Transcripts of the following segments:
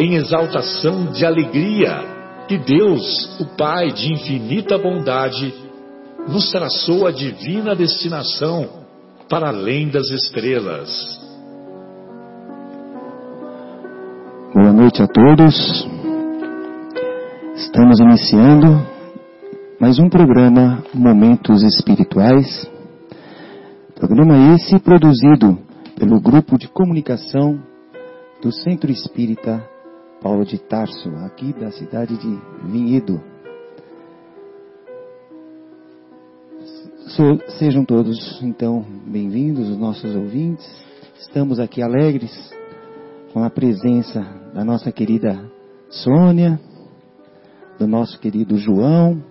em exaltação de alegria que Deus, o Pai de infinita bondade, nos traçou a divina destinação para além das estrelas. Boa noite a todos. Estamos iniciando mais um programa Momentos Espirituais. Programa esse produzido pelo grupo de comunicação do Centro Espírita Paulo de Tarso, aqui da cidade de Vinhedo. Sejam todos, então, bem-vindos, os nossos ouvintes. Estamos aqui alegres com a presença da nossa querida Sônia, do nosso querido João,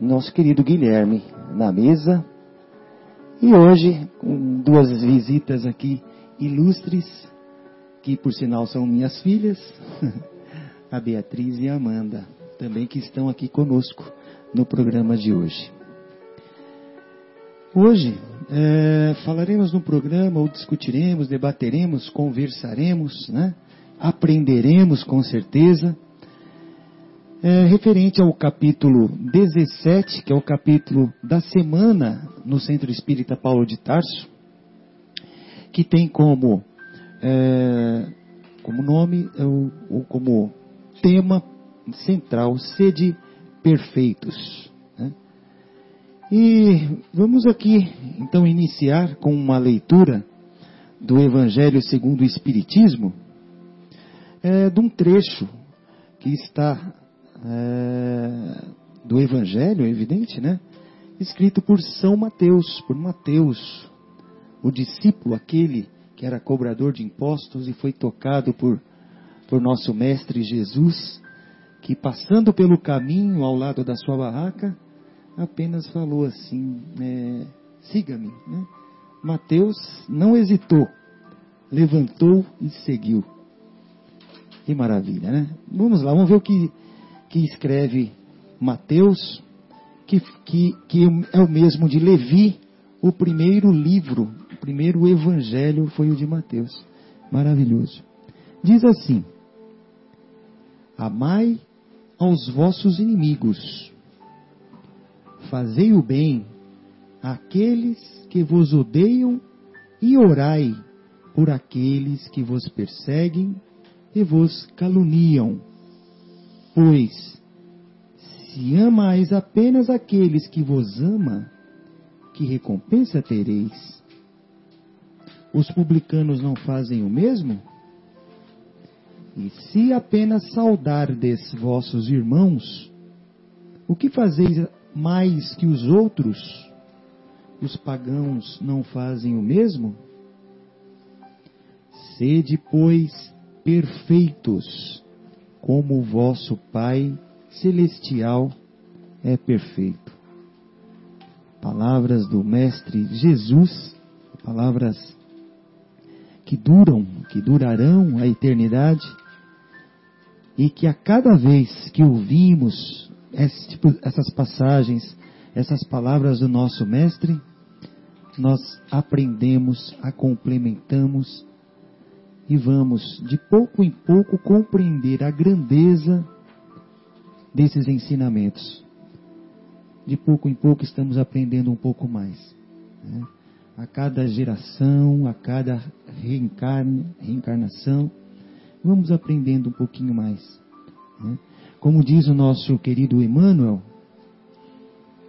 nosso querido Guilherme na mesa. E hoje, com duas visitas aqui ilustres, que por sinal são minhas filhas, a Beatriz e a Amanda, também que estão aqui conosco no programa de hoje. Hoje é, falaremos no programa, ou discutiremos, debateremos, conversaremos, né? aprenderemos com certeza é, referente ao capítulo 17, que é o capítulo da semana no Centro Espírita Paulo de Tarso, que tem como, é, como nome, é ou como tema central, sede perfeitos. Né? E vamos aqui, então, iniciar com uma leitura do Evangelho segundo o Espiritismo, é, de um trecho que está é, do Evangelho, é evidente, né? Escrito por São Mateus, por Mateus, o discípulo, aquele que era cobrador de impostos e foi tocado por, por nosso Mestre Jesus, que passando pelo caminho ao lado da sua barraca, apenas falou assim: é, siga-me. Né? Mateus não hesitou, levantou e seguiu. Que maravilha, né? Vamos lá, vamos ver o que que escreve Mateus, que, que, que é o mesmo de Levi, o primeiro livro, primeiro evangelho foi o de Mateus. Maravilhoso. Diz assim: Amai aos vossos inimigos, fazei o bem àqueles que vos odeiam e orai por aqueles que vos perseguem e vos caluniam Pois, se amais apenas aqueles que vos ama, que recompensa tereis? Os publicanos não fazem o mesmo? E se apenas saudardes vossos irmãos, o que fazeis mais que os outros? Os pagãos não fazem o mesmo? Sede, pois, perfeitos, como o vosso Pai celestial é perfeito. Palavras do Mestre Jesus, palavras que duram, que durarão a eternidade, e que a cada vez que ouvimos tipo, essas passagens, essas palavras do nosso Mestre, nós aprendemos, a complementamos e vamos, de pouco em pouco, compreender a grandeza desses ensinamentos. De pouco em pouco estamos aprendendo um pouco mais. Né? A cada geração, a cada reencarne, reencarnação, vamos aprendendo um pouquinho mais. Né? como diz o nosso querido Emmanuel,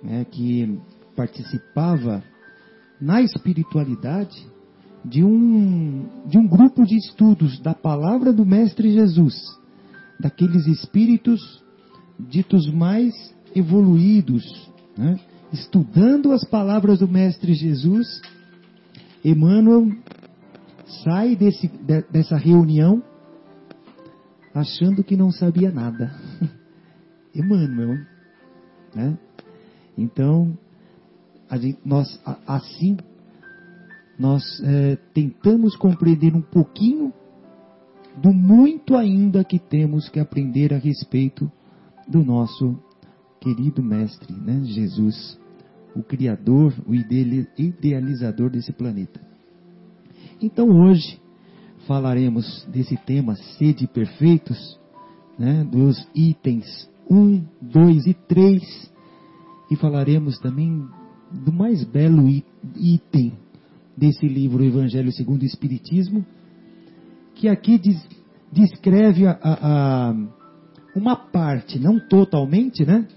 né, que participava na espiritualidade de um, de um grupo de estudos da palavra do Mestre Jesus, daqueles espíritos ditos mais evoluídos, né? Estudando as palavras do Mestre Jesus, Emmanuel sai desse, dessa reunião achando que não sabia nada. Emmanuel, né? Então, gente, nós assim nós é, tentamos compreender um pouquinho do muito ainda que temos que aprender a respeito do nosso querido mestre, né, Jesus, o criador, o idealizador desse planeta. Então hoje falaremos desse tema sede perfeitos, né, dos itens 1, 2 e 3, e falaremos também do mais belo item desse livro, Evangelho segundo o Espiritismo, que aqui diz, descreve a, a, a, uma parte, não totalmente, né?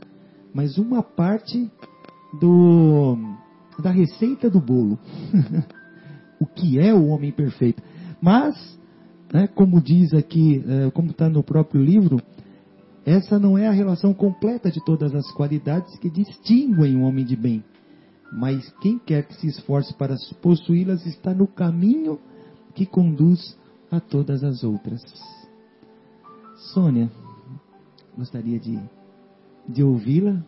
Mas uma parte do, da receita do bolo. o que é o homem perfeito. Mas, né, como diz aqui, é, como está no próprio livro, essa não é a relação completa de todas as qualidades que distinguem o homem de bem. Mas quem quer que se esforce para possuí-las está no caminho que conduz a todas as outras. Sônia, gostaria de, de ouvi-la.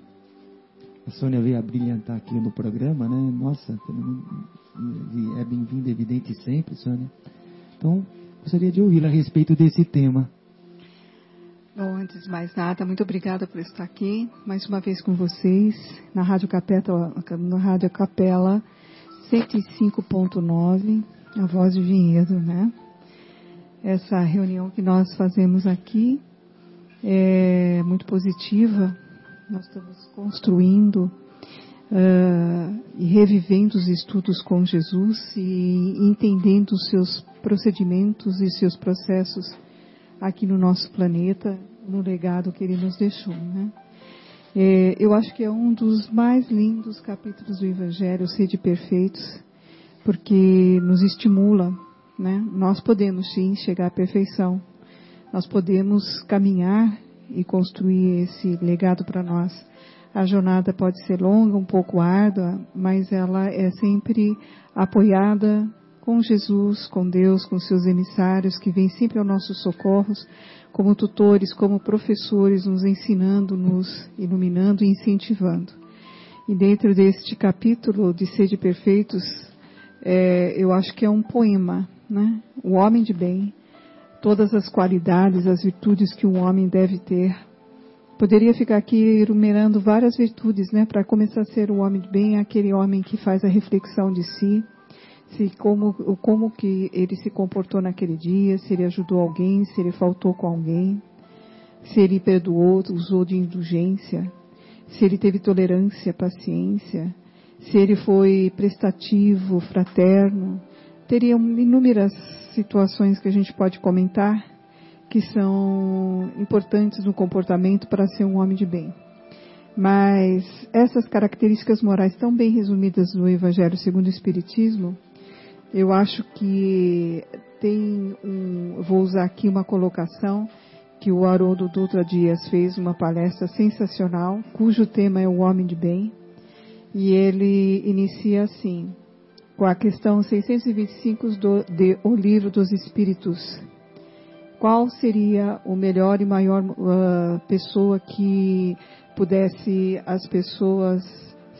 A Sônia veio a brilhantar aqui no programa, né? Nossa, é bem-vinda, evidente sempre, Sônia. Então, gostaria de ouvi-la a respeito desse tema. Bom, antes de mais nada, muito obrigada por estar aqui mais uma vez com vocês na Rádio Capela, na Rádio Capela 105.9, a voz de Vinhedo, né? Essa reunião que nós fazemos aqui é muito positiva. Nós estamos construindo uh, e revivendo os estudos com Jesus e entendendo os seus procedimentos e seus processos aqui no nosso planeta, no legado que ele nos deixou. Né? É, eu acho que é um dos mais lindos capítulos do Evangelho, Sede Perfeitos, porque nos estimula. Né? Nós podemos sim chegar à perfeição, nós podemos caminhar e construir esse legado para nós. A jornada pode ser longa, um pouco árdua, mas ela é sempre apoiada com Jesus, com Deus, com seus emissários que vêm sempre ao nosso socorro, como tutores, como professores, nos ensinando, nos iluminando e incentivando. E dentro deste capítulo de Sede Perfeitos, é, eu acho que é um poema, né? O homem de bem, todas as qualidades, as virtudes que um homem deve ter. Poderia ficar aqui enumerando várias virtudes, né? Para começar a ser o homem de bem, aquele homem que faz a reflexão de si, se como, como que ele se comportou naquele dia, se ele ajudou alguém, se ele faltou com alguém, se ele perdoou, usou de indulgência, se ele teve tolerância, paciência, se ele foi prestativo, fraterno. Teria inúmeras situações que a gente pode comentar que são importantes no comportamento para ser um homem de bem. Mas essas características morais tão bem resumidas no Evangelho segundo o Espiritismo, eu acho que tem um, vou usar aqui uma colocação que o Haroldo Dutra Dias fez uma palestra sensacional, cujo tema é o homem de bem, e ele inicia assim, com a questão 625 do, de O Livro dos Espíritos. Qual seria o melhor e maior uh, pessoa que pudesse as pessoas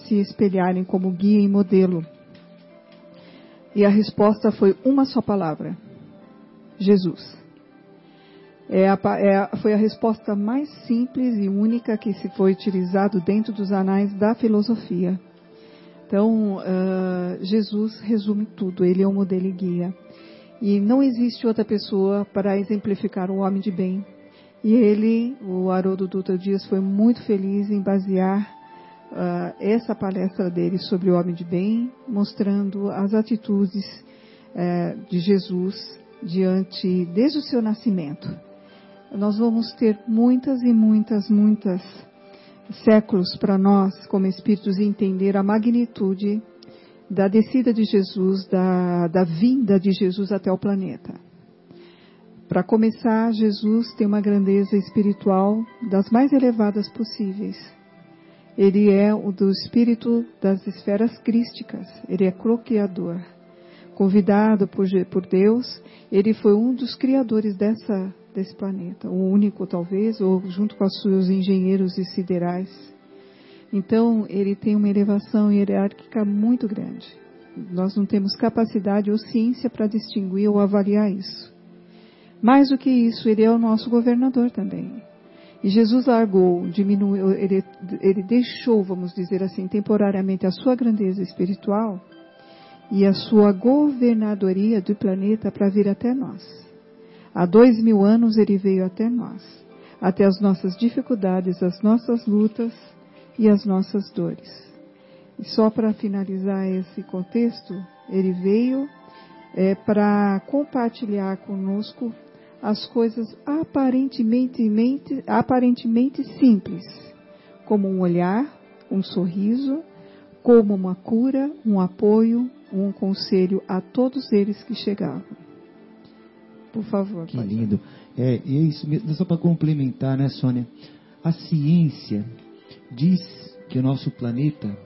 se espelharem como guia e modelo? E a resposta foi uma só palavra: Jesus. É a, é, foi a resposta mais simples e única que se foi utilizado dentro dos anais da filosofia. Então, uh, Jesus resume tudo, ele é o modelo e guia. E não existe outra pessoa para exemplificar o homem de bem. E ele, o Haroldo Dutra Dias, foi muito feliz em basear uh, essa palestra dele sobre o homem de bem, mostrando as atitudes uh, de Jesus diante, desde o seu nascimento. nós vamos ter muitas e muitas, muitas séculos para nós, como espíritos, entender a magnitude da descida de Jesus, da, da vinda de Jesus até o planeta. Para começar, Jesus tem uma grandeza espiritual das mais elevadas possíveis. Ele é o do espírito das esferas crísticas, ele é crocriador. Convidado por, por Deus, ele foi um dos criadores dessa, desse planeta, o único talvez, ou junto com os seus engenheiros e siderais. Então, ele tem uma elevação hierárquica muito grande. Nós não temos capacidade ou ciência para distinguir ou avaliar isso. Mais do que isso, ele é o nosso governador também. E Jesus largou, diminuiu, ele, ele deixou, vamos dizer assim, temporariamente a sua grandeza espiritual e a sua governadoria do planeta para vir até nós. Há dois mil anos ele veio até nós, até as nossas dificuldades, as nossas lutas e as nossas dores. E só para finalizar esse contexto, ele veio é, para compartilhar conosco as coisas aparentemente, aparentemente simples, como um olhar, um sorriso, como uma cura, um apoio, um conselho a todos eles que chegavam. Por favor. Que lindo. É, é isso mesmo, só para complementar, né, Sônia? A ciência diz que o nosso planeta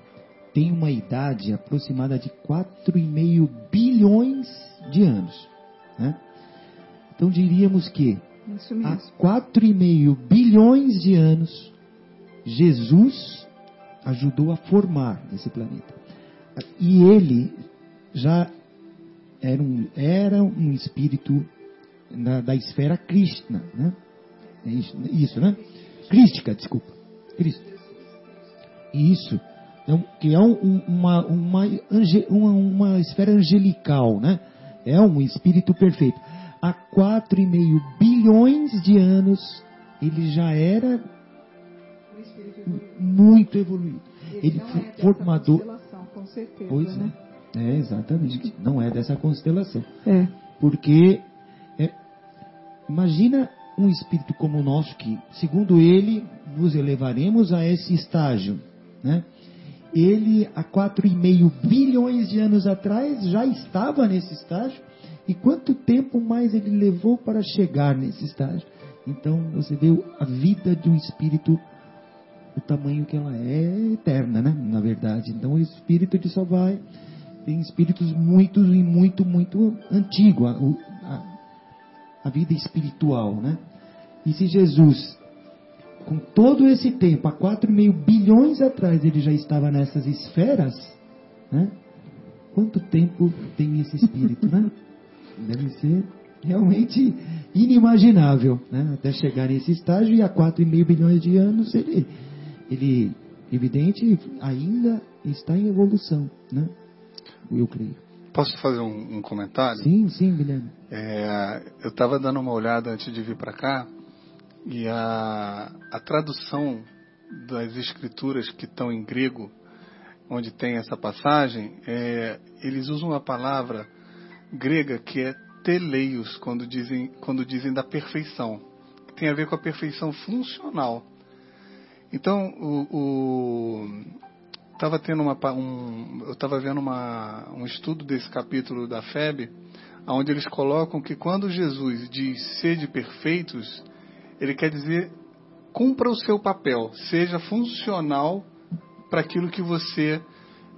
tem uma idade aproximada de 4,5 bilhões de anos. Né? Então diríamos que há 4,5 bilhões de anos Jesus ajudou a formar esse planeta. E ele já era um, era um espírito na, da esfera Krishna, né? É isso, isso, né? Crística, desculpa. Cristo. Isso. Então, que é um, uma, uma, uma, uma esfera angelical, né? É um espírito perfeito. Há quatro e meio bilhões de anos ele já era muito evoluído. Ele, foi é formador. Com certeza, pois né? é. É, exatamente. Não é dessa constelação. É. Porque é, imagina um espírito como o nosso que, segundo ele, nos elevaremos a esse estágio, né? Ele há quatro e meio bilhões de anos atrás já estava nesse estágio e quanto tempo mais ele levou para chegar nesse estágio? Então você vê a vida de um espírito o tamanho que ela é eterna, né? Na verdade. Então o espírito ele só vai tem espíritos muito e muito muito antigo a, a, vida espiritual, né? E se Jesus com todo esse tempo, há 4,5 bilhões atrás, ele já estava nessas esferas, né? Quanto tempo tem esse espírito, né? Deve ser realmente inimaginável, né? Até chegar nesse estágio e há 4,5 bilhões de anos ele, ele, evidente, ainda está em evolução, né? Eu creio. Posso fazer um, um comentário? Sim, sim, Guilherme. É, eu estava dando uma olhada antes de vir para cá e a, a tradução das escrituras que estão em grego, onde tem essa passagem, é, eles usam a palavra grega que é teleios, quando dizem, quando dizem da perfeição, que tem a ver com a perfeição funcional. Então, o, estava tendo uma, um, eu estava vendo uma, um estudo desse capítulo da FEB, onde eles colocam que quando Jesus diz sede perfeitos, ele quer dizer cumpra o seu papel, seja funcional para aquilo que você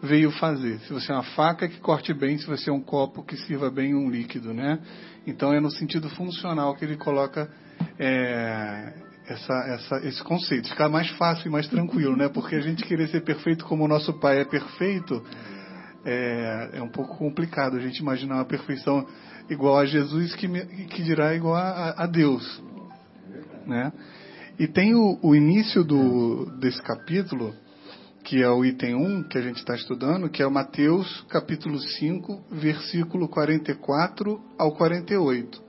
veio fazer. Se você é uma faca que corte bem, se você é um copo que sirva bem um líquido, né? Então é no sentido funcional que ele coloca é, essa, essa, esse conceito. Ficar mais fácil e mais tranquilo, né? Porque a gente querer ser perfeito como o nosso pai é perfeito é, é um pouco complicado. A gente imaginar uma perfeição igual a Jesus que, que dirá igual a, a Deus, né? E tem o, o início do, desse capítulo, que é o item 1 que a gente está estudando, que é Mateus capítulo 5, versículo 44 ao 48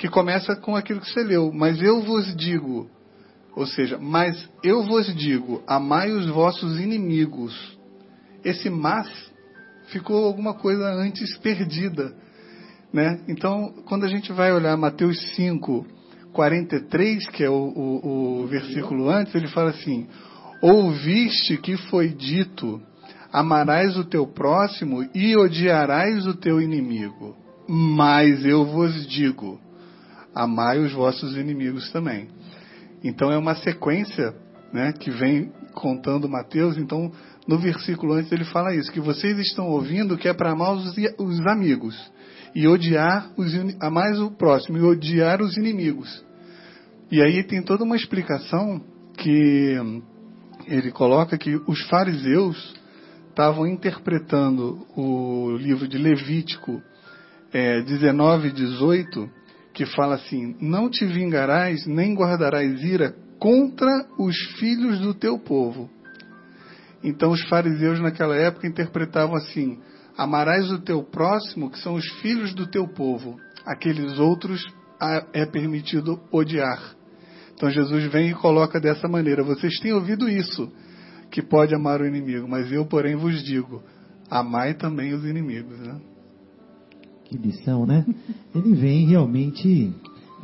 que começa com aquilo que você leu. Mas eu vos digo, ou seja, mas eu vos digo, amai os vossos inimigos. Esse mas ficou alguma coisa antes perdida. Né? Então, quando a gente vai olhar Mateus 5, 43, que é o, o, o versículo antes, ele fala assim: Ouviste que foi dito, amarás o teu próximo e odiarás o teu inimigo. Mas eu vos digo, amai os vossos inimigos também. Então é uma sequência né, que vem contando Mateus. Então, no versículo antes ele fala isso, que vocês estão ouvindo que é para amar os, os amigos e odiar os amar o próximo e odiar os inimigos. E aí tem toda uma explicação que ele coloca que os fariseus estavam interpretando o livro de Levítico é, 19 e 18, que fala assim: Não te vingarás nem guardarás ira contra os filhos do teu povo. Então os fariseus naquela época interpretavam assim: Amarás o teu próximo, que são os filhos do teu povo. Aqueles outros é permitido odiar. Então Jesus vem e coloca dessa maneira: Vocês têm ouvido isso, que pode amar o inimigo, mas eu, porém, vos digo: amai também os inimigos. Né? Que lição, né? Ele vem realmente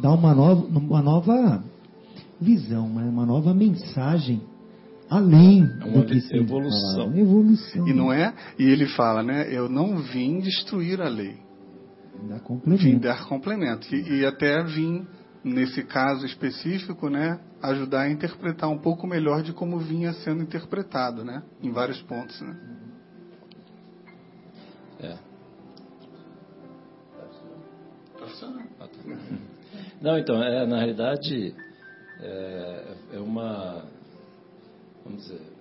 dar uma nova, uma nova visão, né? uma nova mensagem além é uma do que evolução. Fala. evolução. E não é? E ele fala, né? Eu não vim destruir a lei. Dar complemento. Vim dar complemento. E, e até vim nesse caso específico, né, ajudar a interpretar um pouco melhor de como vinha sendo interpretado, né, em vários pontos, né. É. Não, então, é, na realidade, é, é uma. Vamos dizer.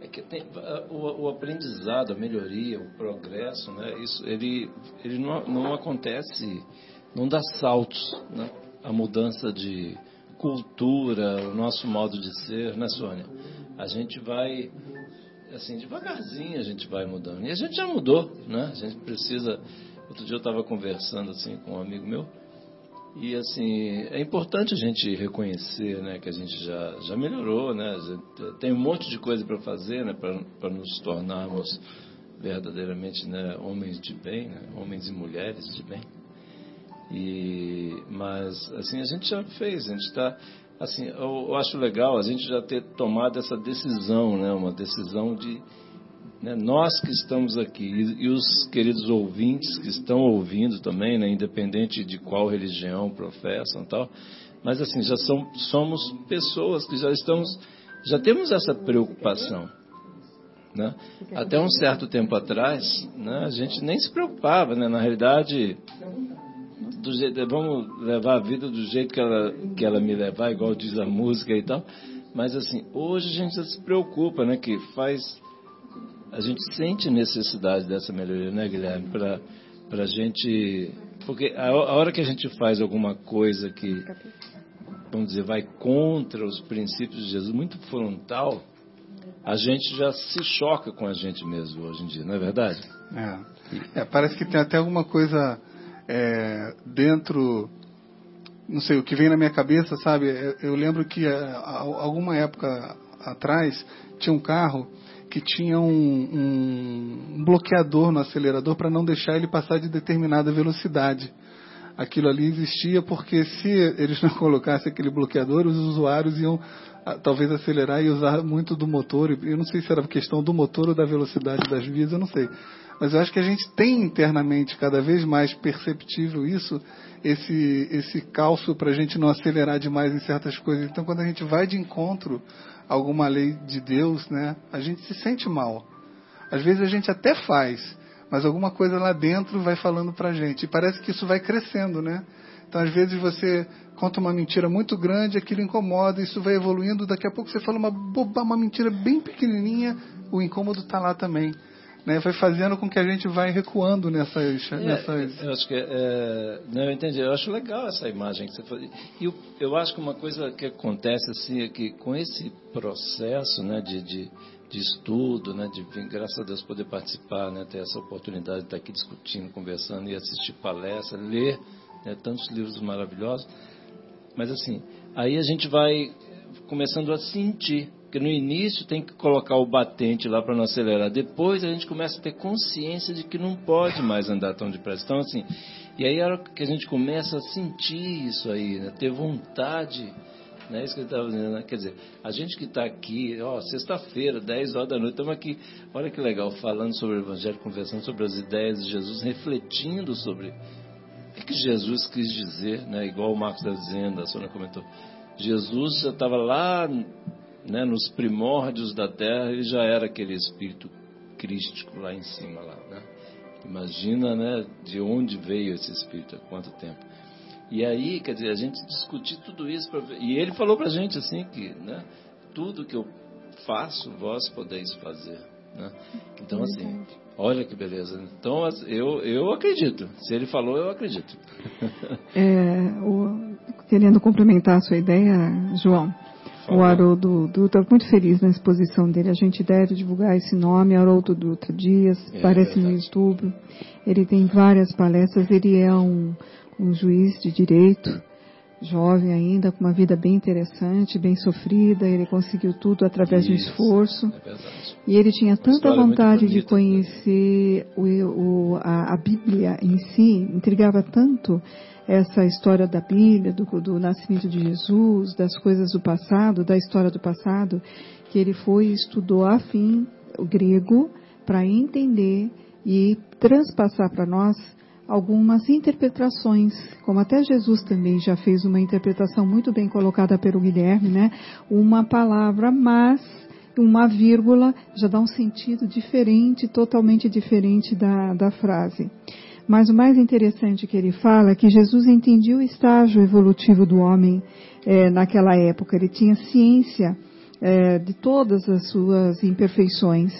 É que tem, o, o, aprendizado, a melhoria, o progresso, né, isso, ele, ele não, não acontece, não dá saltos, né? A mudança de cultura, o nosso modo de ser, né, Sônia? A gente vai, assim, devagarzinho a gente vai mudando. E a gente já mudou, né? A gente precisa. Outro dia eu estava conversando assim com um amigo meu e assim, é importante a gente reconhecer, né, que a gente já, já melhorou, né? Tem um monte de coisa para fazer, né, para nos tornarmos verdadeiramente, né, homens de bem, né, homens e mulheres de bem. E mas assim a gente já fez, a gente está assim, eu, eu, acho legal a gente já ter tomado essa decisão, né, uma decisão de né, nós que estamos aqui e, e, os queridos ouvintes que estão ouvindo também, né, independente de qual religião professam tal, mas assim já são, somos pessoas que já estamos, já temos essa preocupação. Né? Até um certo tempo atrás, né, a gente nem se preocupava, né? na realidade, do jeito, vamos levar a vida do jeito que ela, que ela me levar, igual diz a música e tal. Mas assim, hoje a gente já se preocupa, né? Que faz a gente sente necessidade dessa melhoria, né, Guilherme? Para a gente. Porque a, a, hora que a gente faz alguma coisa que, vamos dizer, vai contra os princípios de Jesus, muito frontal, a gente já se choca com a gente mesmo hoje em dia, não é verdade? É. é parece que tem até alguma coisa é, dentro. Não sei, o que vem na minha cabeça, sabe? Eu, lembro que há alguma época atrás tinha um carro que tinha um, um, bloqueador no acelerador para não deixar ele passar de determinada velocidade. Aquilo ali existia porque se eles não colocassem aquele bloqueador, os usuários iam ah, talvez acelerar e usar muito do motor. Eu não sei se era questão do motor ou da velocidade das vias, eu não sei. Mas eu acho que a gente tem internamente cada vez mais perceptível isso, esse, esse calço para a gente não acelerar demais em certas coisas. Então, quando a gente vai de encontro alguma lei de Deus, né, a gente se sente mal. Às vezes a gente até faz, mas alguma coisa lá dentro vai falando para a gente. E parece que isso vai crescendo, né? Então, às vezes você conta uma mentira muito grande, aquilo incomoda, isso vai evoluindo, daqui a pouco você fala uma boba, uma mentira bem pequenininha, o incômodo está lá também. Né, vai fazendo com que a gente vai recuando nessas. É, nessas... Eu acho que é, não, eu entendi. Eu acho legal essa imagem que você falou. E eu, eu acho que uma coisa que acontece assim é que com esse processo, né, de, de, de estudo, né, de graças a Deus poder participar, né, ter essa oportunidade de estar aqui discutindo, conversando e assistir palestra, ler né, tantos livros maravilhosos. Mas assim, aí a gente vai começando a sentir Porque no início tem que colocar o batente lá para não acelerar. Depois a gente começa a ter consciência de que não pode mais andar tão depressa. Então, assim, e aí a hora que a gente começa a sentir isso aí, né? ter vontade, né? Isso que ele estava dizendo, né? Quer dizer, a gente que está aqui, ó, sexta-feira, 10 horas da noite, estamos aqui, olha que legal, falando sobre o Evangelho, conversando sobre as ideias de Jesus, refletindo sobre o que Jesus quis dizer, né? Igual o Marcos está dizendo, a Sônia comentou. Jesus já estava lá né, nos primórdios da terra, ele já era aquele espírito crístico lá em cima. Lá, né? Imagina né, de onde veio esse espírito, há quanto tempo. E aí, quer dizer, a gente discutir tudo isso. Pra, e ele falou para a gente assim que né, tudo que eu faço, vós podeis fazer. Né? Então, assim, olha que beleza. Então, eu, eu acredito. Se ele falou, eu acredito. É, o, querendo complementar a sua ideia, João, o Haroldo Dutra, muito feliz na exposição dele. A gente deve divulgar esse nome, Haroldo Dutra Dias, é, aparece no YouTube. Ele tem várias palestras, ele é um, um juiz de direito, jovem ainda, com uma vida bem interessante, bem sofrida. Ele conseguiu tudo através Isso, do esforço. É e ele tinha tanta vontade bonita, de né? conhecer o, o, a, a Bíblia em si, intrigava tanto essa história da Bíblia, do, do nascimento de Jesus, das coisas do passado, da história do passado, que ele foi e estudou a fim o grego para entender e transpassar para nós algumas interpretações, como até Jesus também já fez uma interpretação muito bem colocada pelo Guilherme, né? Uma palavra, mas uma vírgula já dá um sentido diferente, totalmente diferente da, da frase. Mas o mais interessante que ele fala é que Jesus entendia o estágio evolutivo do homem é, naquela época. Ele tinha ciência é, de todas as suas imperfeições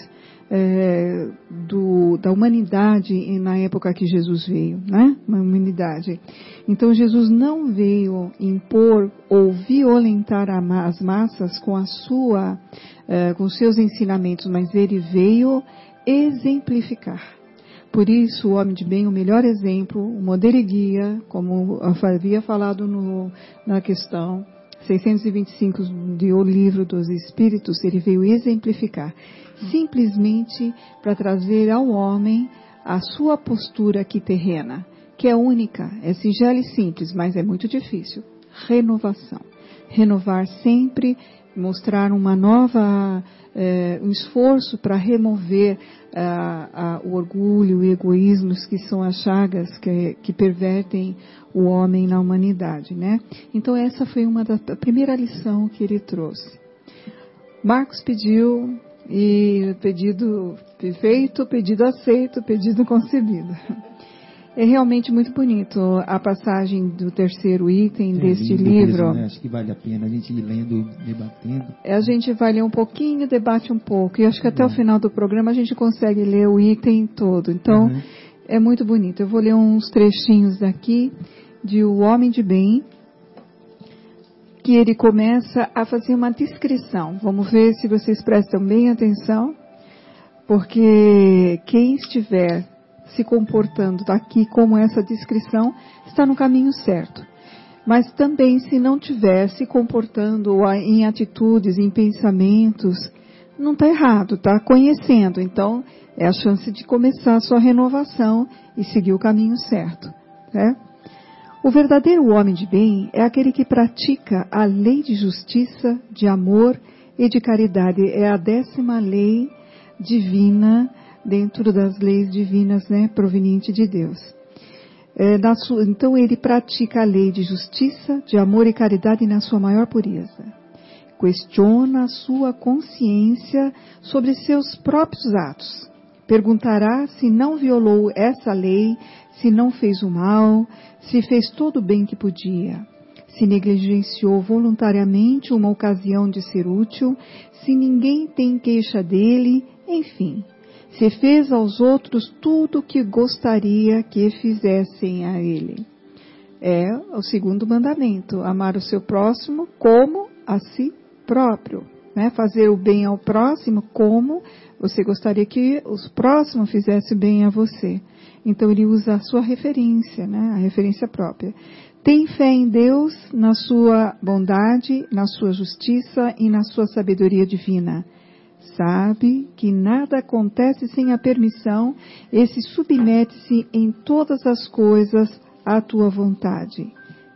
é, do, da humanidade na época que Jesus veio, né? Uma humanidade. Então Jesus não veio impor ou violentar as massas com a sua, é, com seus ensinamentos, mas ele veio exemplificar. Por isso, o homem de bem, o melhor exemplo, o modelo e guia, como havia falado no, na questão 625 do livro dos Espíritos, ele veio exemplificar, simplesmente para trazer ao homem a sua postura aqui terrena, que é única, é singela e simples, mas é muito difícil. Renovação. Renovar sempre, mostrar uma nova é, um esforço para remover o orgulho e egoísmos que são as chagas que, que, pervertem o homem na humanidade, né? Então essa foi uma da a primeira lição que ele trouxe. Marcos pediu e pedido feito, pedido aceito, pedido concebido. É realmente muito bonito a passagem do terceiro item é deste lindo livro. Mesmo, né? Acho que vale a pena a gente ir lendo, debatendo. É, a gente vai ler um pouquinho, debate um pouco. E acho que até o final do programa a gente consegue ler o item todo. Então, uhum. é muito bonito. Eu vou ler uns trechinhos daqui de O Homem de Bem, que ele começa a fazer uma descrição. Vamos ver se vocês prestam bem atenção, porque quem estiver se comportando aqui como essa descrição, está no caminho certo. Mas também, se não estiver se comportando em atitudes, em pensamentos, não está errado, está conhecendo. Então, é a chance de começar a sua renovação e seguir o caminho certo. Né? O verdadeiro homem de bem é aquele que pratica a lei de justiça, de amor e de caridade. É a décima lei divina dentro das leis divinas, né, proveniente de Deus. É, sua, então ele pratica a lei de justiça, de amor e caridade na sua maior pureza. Questiona a sua consciência sobre seus próprios atos. Perguntará se não violou essa lei, se não fez o mal, se fez todo o bem que podia, se negligenciou voluntariamente uma ocasião de ser útil, se ninguém tem queixa dele, enfim, se fez aos outros tudo o que gostaria que fizessem a ele. É o segundo mandamento, amar o seu próximo como a si próprio. Né? Fazer o bem ao próximo como você gostaria que os próximos fizessem bem a você. Então ele usa a sua referência, né? a referência própria. Tem fé em Deus, na sua bondade, na sua justiça e na sua sabedoria divina. Sabe que nada acontece sem a permissão e se submete-se em todas as coisas à tua vontade.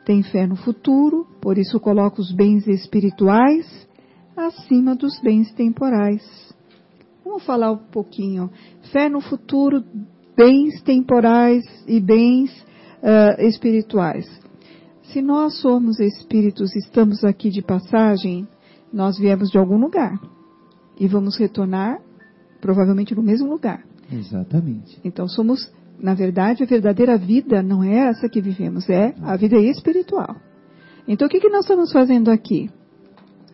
Tem fé no futuro, por isso coloca os bens espirituais acima dos bens temporais. Vamos falar um pouquinho. Fé no futuro, bens temporais e bens uh, espirituais. Se nós somos espíritos, estamos aqui de passagem, nós viemos de algum lugar e vamos retornar provavelmente no mesmo lugar. Exatamente. Então somos, na verdade, a verdadeira vida não é essa que vivemos, é a vida espiritual. Então o que, que nós estamos fazendo aqui?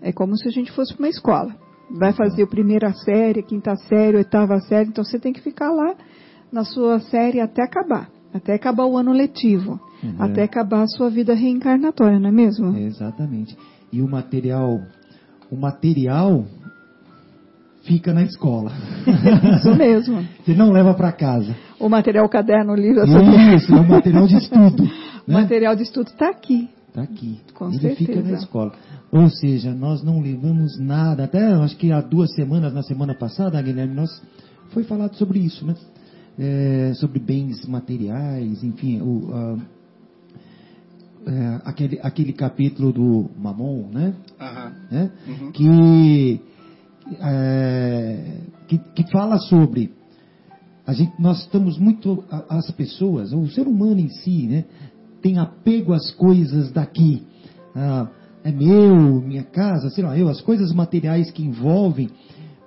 É como se a gente fosse para uma escola. Vai fazer a primeira série, a quinta série, a oitava série, então você tem que ficar lá na sua série até acabar, até acabar o ano letivo. Uhum. até acabar a sua vida reencarnatória, não é mesmo? exatamente. E o material, o material fica na escola. Isso mesmo. Você não leva para casa. O material, o caderno, o livro, Isso, é o material de estudo. Né? O material de estudo está aqui. Está aqui. Com Ele certeza. fica na escola. Ou seja, nós não levamos nada. Até acho que há duas semanas, na semana passada, Guilherme, nós foi falado sobre isso, né? É, sobre bens materiais, enfim, o, uh, é, aquele, aquele capítulo do Mamon, né? Aham. né? Uhum. Que, é, que, que fala sobre a gente, nós estamos muito as pessoas, o ser humano em si, né? Tem apego às coisas daqui. Ah, é meu, minha casa, sei lá, eu, as coisas materiais que envolvem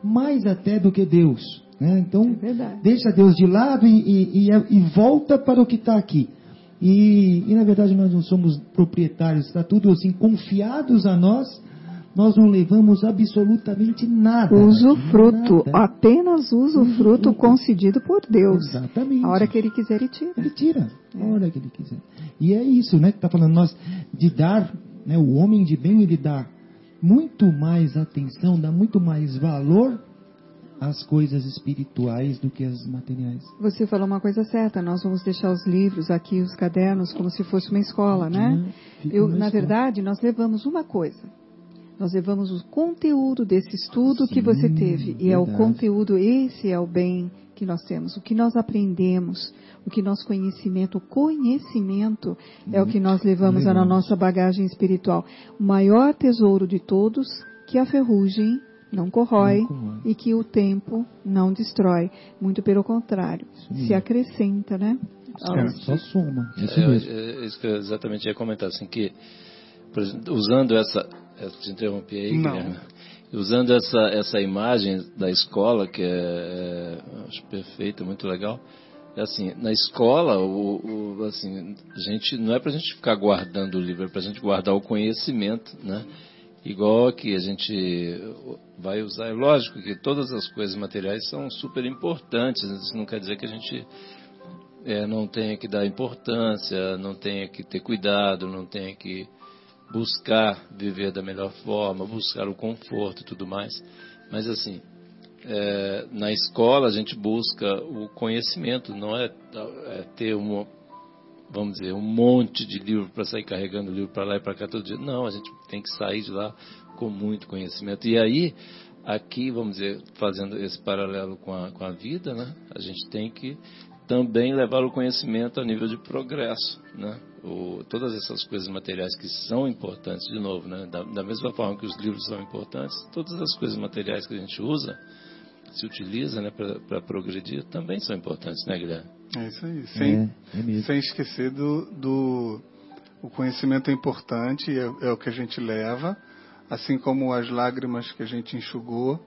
mais até do que Deus. Né? Então, É deixa Deus de lado e, e, e, e volta para o que está aqui. E, e, na verdade nós não somos proprietários, está tudo assim, confiados a nós, nós não levamos absolutamente nada. Usufruto, nada. apenas usufruto Usufruto. concedido por Deus. Exatamente. A hora que ele quiser, ele tira. Ele tira, a hora que ele quiser. E é isso, né, que está falando, nós, de dar, né, o homem de bem, ele dá muito mais atenção, dá muito mais valor as coisas espirituais do que as materiais. Você falou uma coisa certa, nós vamos deixar os livros aqui, os cadernos, como se fosse uma escola, né? Uhum, Eu, na escola. verdade, nós levamos uma coisa. Nós levamos o conteúdo desse estudo que Sim, você teve. E é o verdade. conteúdo, esse é o bem que nós temos. O que nós aprendemos, o que nosso conhecimento, o conhecimento é o que nós levamos na Legal. nossa bagagem espiritual. O maior tesouro de todos, que a ferrugem não corrói Não corrói. e que o tempo não destrói. Muito pelo contrário, mesmo. se acrescenta, né? É. Só soma. Isso É, mesmo. é, isso que eu exatamente ia comentar, assim, que, por exemplo, usando essa, essa te interrompi aí, Não. Guilherme. usando essa, essa imagem da escola, que é, é, acho perfeita, muito legal, é assim, na escola, o, o- assim, a gente, não é para a gente ficar guardando o livro, é para a gente guardar o conhecimento, né? Igual que a gente vai usar, é lógico que todas as coisas materiais são super importantes, isso não quer dizer que a gente é, não tenha que dar importância, não tenha que ter cuidado, não tenha que buscar viver da melhor forma, buscar o conforto e tudo mais. Mas assim, é, na escola a gente busca o conhecimento, não é, é ter um, vamos dizer, um monte de livro para sair carregando livro para lá e para cá todo dia. Não, a gente tem que sair de lá com muito conhecimento. E aí, aqui, vamos dizer, fazendo esse paralelo com a, com a vida, né, a gente tem que também levar o conhecimento a nível de progresso, né? O, todas essas coisas materiais que são importantes, de novo, né? Da, da mesma forma que os livros são importantes, todas as coisas materiais que a gente usa, se utiliza, né, para progredir, também são importantes, né, Guilherme? É isso aí. Sem, É, é sem esquecer do, do. O conhecimento é importante, é, é o que a gente leva, assim como as lágrimas que a gente enxugou,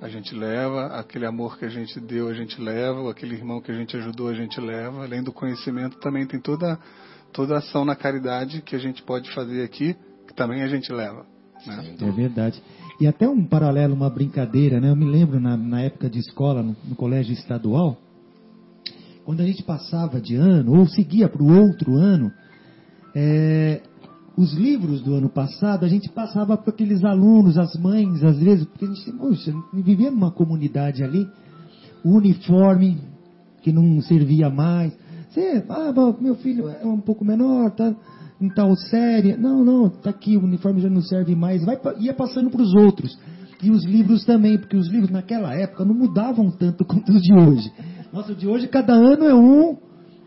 a gente leva, aquele amor que a gente deu, a gente leva, aquele irmão que a gente ajudou, a gente leva. Além do conhecimento, também tem toda, toda a ação na caridade que a gente pode fazer aqui, que também a gente leva. Né? É verdade. E até um paralelo, uma brincadeira, né? Eu me lembro na, na época de escola, no, no colégio estadual, quando a gente passava de ano, ou seguia para o outro ano, é, os livros do ano passado, a gente passava para aqueles alunos, as mães, às vezes, porque a gente, poxa, vivia numa comunidade ali, o uniforme que não servia mais. Você, ah, meu filho é um pouco menor, tá? em tal série. Não, não, tá aqui, o uniforme já não serve mais. Vai, ia passando para os outros. E os livros também, porque os livros naquela época não mudavam tanto quanto os de hoje. Nossa, o de hoje, cada ano é um,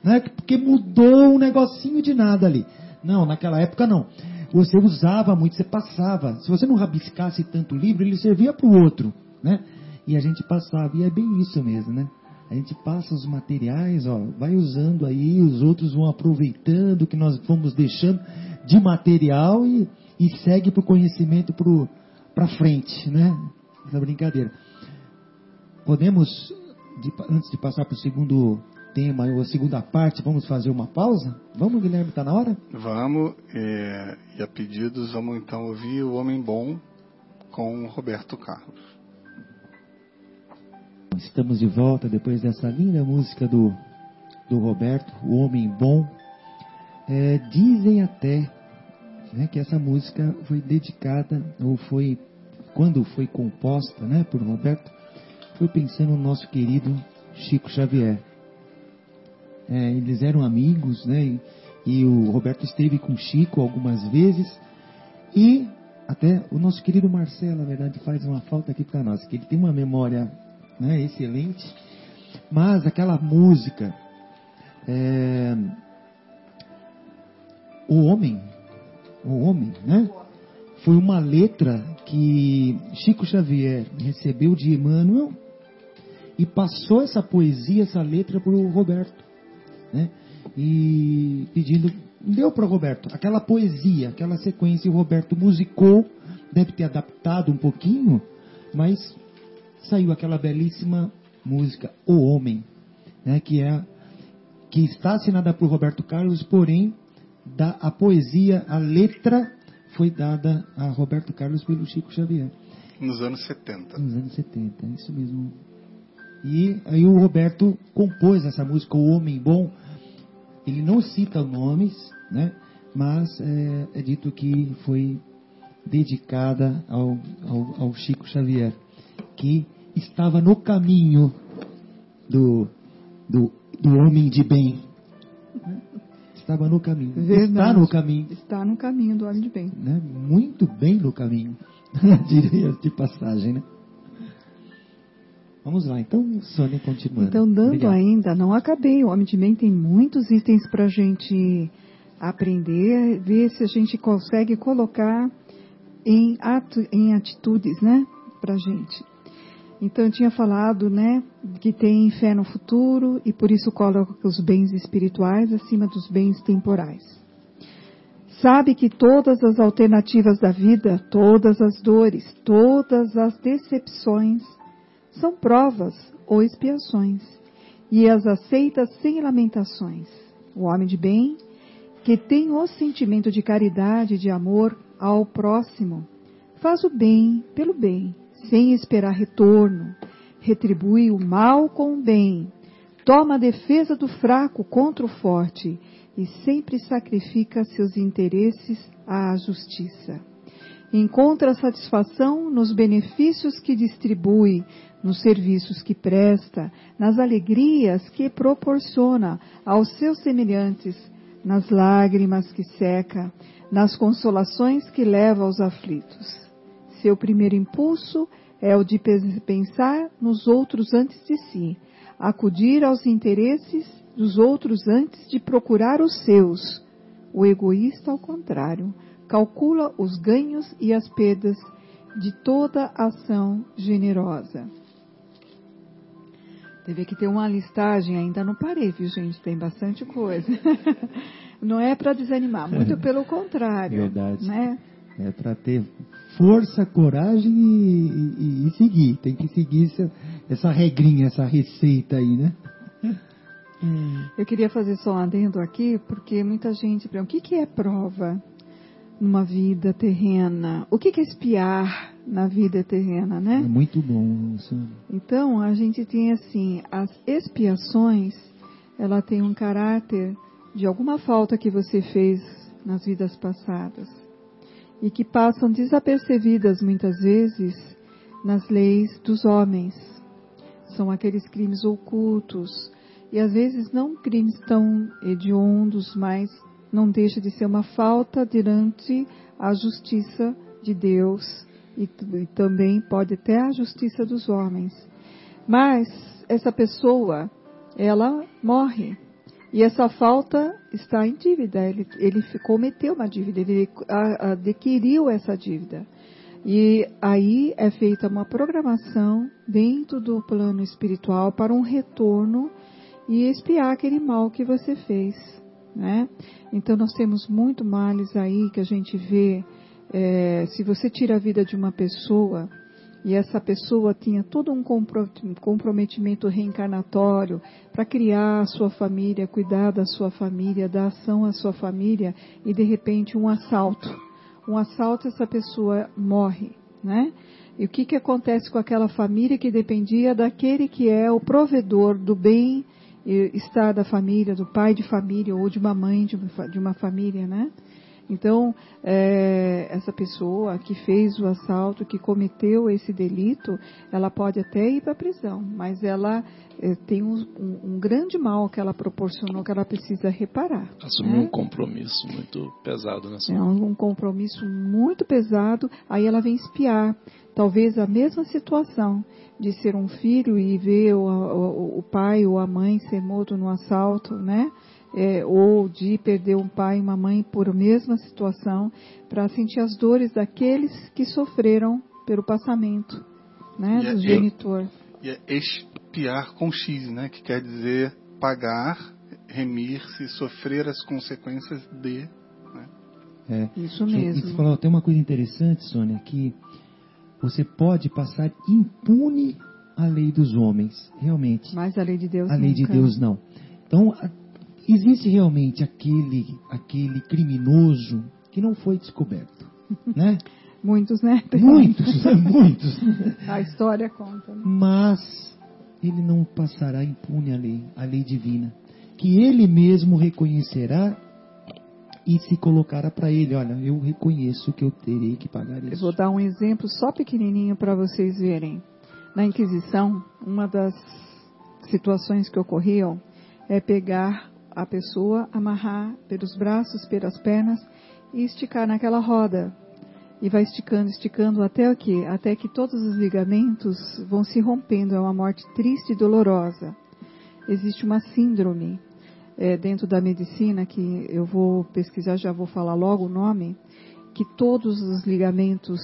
né? Porque mudou um negocinho de nada ali. Não, naquela época não. Você usava muito, você passava. Se você não rabiscasse tanto livro, ele servia para o outro, né? E a gente passava. E é bem isso mesmo, né? A gente passa os materiais, ó, vai usando aí, os outros vão aproveitando o que nós vamos deixando de material e, e segue para o conhecimento para frente, né? Essa brincadeira. Podemos, de, antes de passar para o segundo tema, ou a segunda parte, vamos fazer uma pausa? Vamos, Guilherme, está na hora? Vamos, é, e a pedidos, vamos então ouvir o Homem Bom com Roberto Carlos. Estamos de volta depois dessa linda música do, do Roberto, O Homem Bom. É, dizem até né, que essa música foi dedicada, ou foi, quando foi composta né, por Roberto, foi pensando no nosso querido Chico Xavier. É, eles eram amigos, né, e, e o Roberto esteve com Chico algumas vezes, e até o nosso querido Marcelo, na verdade, faz uma falta aqui para nós, que ele tem uma memória né, excelente, mas aquela música, é, o homem, o homem, né, foi uma letra que Chico Xavier recebeu de Emmanuel e passou essa poesia, essa letra para o Roberto, né, e pedindo, deu para o Roberto aquela poesia, aquela sequência, o Roberto musicou, deve ter adaptado um pouquinho, mas saiu aquela belíssima música O Homem, né, que é que está assinada por Roberto Carlos, porém da, a poesia, a letra foi dada a Roberto Carlos pelo Chico Xavier. Nos anos 70. Nos anos 70, é isso mesmo. E aí o Roberto compôs essa música, O Homem Bom. Ele não cita nomes, né? mas é, é dito que foi dedicada ao, ao, ao Chico Xavier que estava no caminho do, do, do homem de bem. Estava no caminho. Verdade. Está no caminho. Está no caminho do homem de bem. Né? Muito bem no caminho. Diria de passagem, né? Vamos lá, então, Sônia, continuando. Então, dando Obrigado. ainda, não acabei. O Homem de Bem tem muitos itens para a gente aprender, ver se a gente consegue colocar em, atu, em atitudes, né, para a gente. Então eu tinha falado, né, que tem fé no futuro e por isso coloca os bens espirituais acima dos bens temporais. Sabe que todas as alternativas da vida, todas as dores, todas as decepções são provas ou expiações e as aceita sem lamentações. O homem de bem, que tem o sentimento de caridade e de amor ao próximo, faz o bem pelo bem sem esperar retorno, retribui o mal com o bem, toma a defesa do fraco contra o forte e sempre sacrifica seus interesses à justiça. Encontra satisfação nos benefícios que distribui, nos serviços que presta, nas alegrias que proporciona aos seus semelhantes, nas lágrimas que seca, nas consolações que leva aos aflitos. Seu primeiro impulso é o de pensar nos outros antes de si, acudir aos interesses dos outros antes de procurar os seus. O egoísta, ao contrário, calcula os ganhos e as perdas de toda ação generosa. Teve que ter uma listagem, ainda não parei, viu, gente? Tem bastante coisa. Não é para desanimar, muito pelo contrário. Verdade. Né? É para ter força, coragem e, e, e, seguir. Tem que seguir essa, essa regrinha, essa receita aí, né? Eu queria fazer só um adendo aqui, porque muita gente pergunta, o que, que é prova numa vida terrena? O que, que é espiar na vida terrena, né? É muito bom. Isso. Então, a gente tem assim, as expiações, ela tem um caráter de alguma falta que você fez nas vidas passadas e que passam desapercebidas muitas vezes nas leis dos homens. São aqueles crimes ocultos e às vezes não crimes tão hediondos, mas não deixa de ser uma falta diante a justiça de Deus e, e também pode até a justiça dos homens. Mas essa pessoa, ela morre. E essa falta está em dívida. Ele, ele cometeu uma dívida, ele adquiriu essa dívida. E aí é feita uma programação dentro do plano espiritual para um retorno e expiar aquele mal que você fez. Né? Então nós temos muito males aí que a gente vê. É, se você tira a vida de uma pessoa e essa pessoa tinha todo um comprometimento reencarnatório para criar a sua família, cuidar da sua família, dar ação à sua família e de repente um assalto um assalto, essa pessoa morre, né? E o que, que acontece com aquela família que dependia daquele que é o provedor do bem estar da família, do pai de família ou de uma mãe de uma família, né? Então, é, essa pessoa que fez o assalto, que cometeu esse delito, ela pode até ir para a prisão, mas ela é, tem um, um, um, grande mal que ela proporcionou que ela precisa reparar. Assumiu né? um compromisso muito pesado nessa É um, um compromisso muito pesado, aí ela vem espiar. Talvez a mesma situação de ser um filho e ver o, o, o pai ou a mãe ser morto no assalto, né? É, ou de perder um pai e uma mãe por a mesma situação, para sentir as dores daqueles que sofreram pelo passamento né, do é, genitor. E é expiar com X, né, que quer dizer pagar, remir-se, sofrer as consequências de. Né? É, Isso mesmo. Você falou, tem uma coisa interessante, Sônia, que você pode passar impune a lei dos homens, realmente. Mas a lei de Deus A lei nunca. de Deus não. Então, existe realmente aquele, aquele criminoso que não foi descoberto, né? Muitos, né? Muitos, muitos. A história conta. Né? Mas ele não passará impune a lei, a lei divina, que ele mesmo reconhecerá e se colocará para ele, olha, eu reconheço que eu terei que pagar isso. Eu vou dar um exemplo só pequenininho para vocês verem. Na Inquisição, uma das situações que ocorriam é pegar a pessoa amarrar pelos braços, pelas pernas e esticar naquela roda. E vai esticando, esticando até o quê? Até que todos os ligamentos vão se rompendo. É uma morte triste e dolorosa. Existe uma síndrome é, dentro da medicina que eu vou pesquisar, já vou falar logo o nome, que todos os ligamentos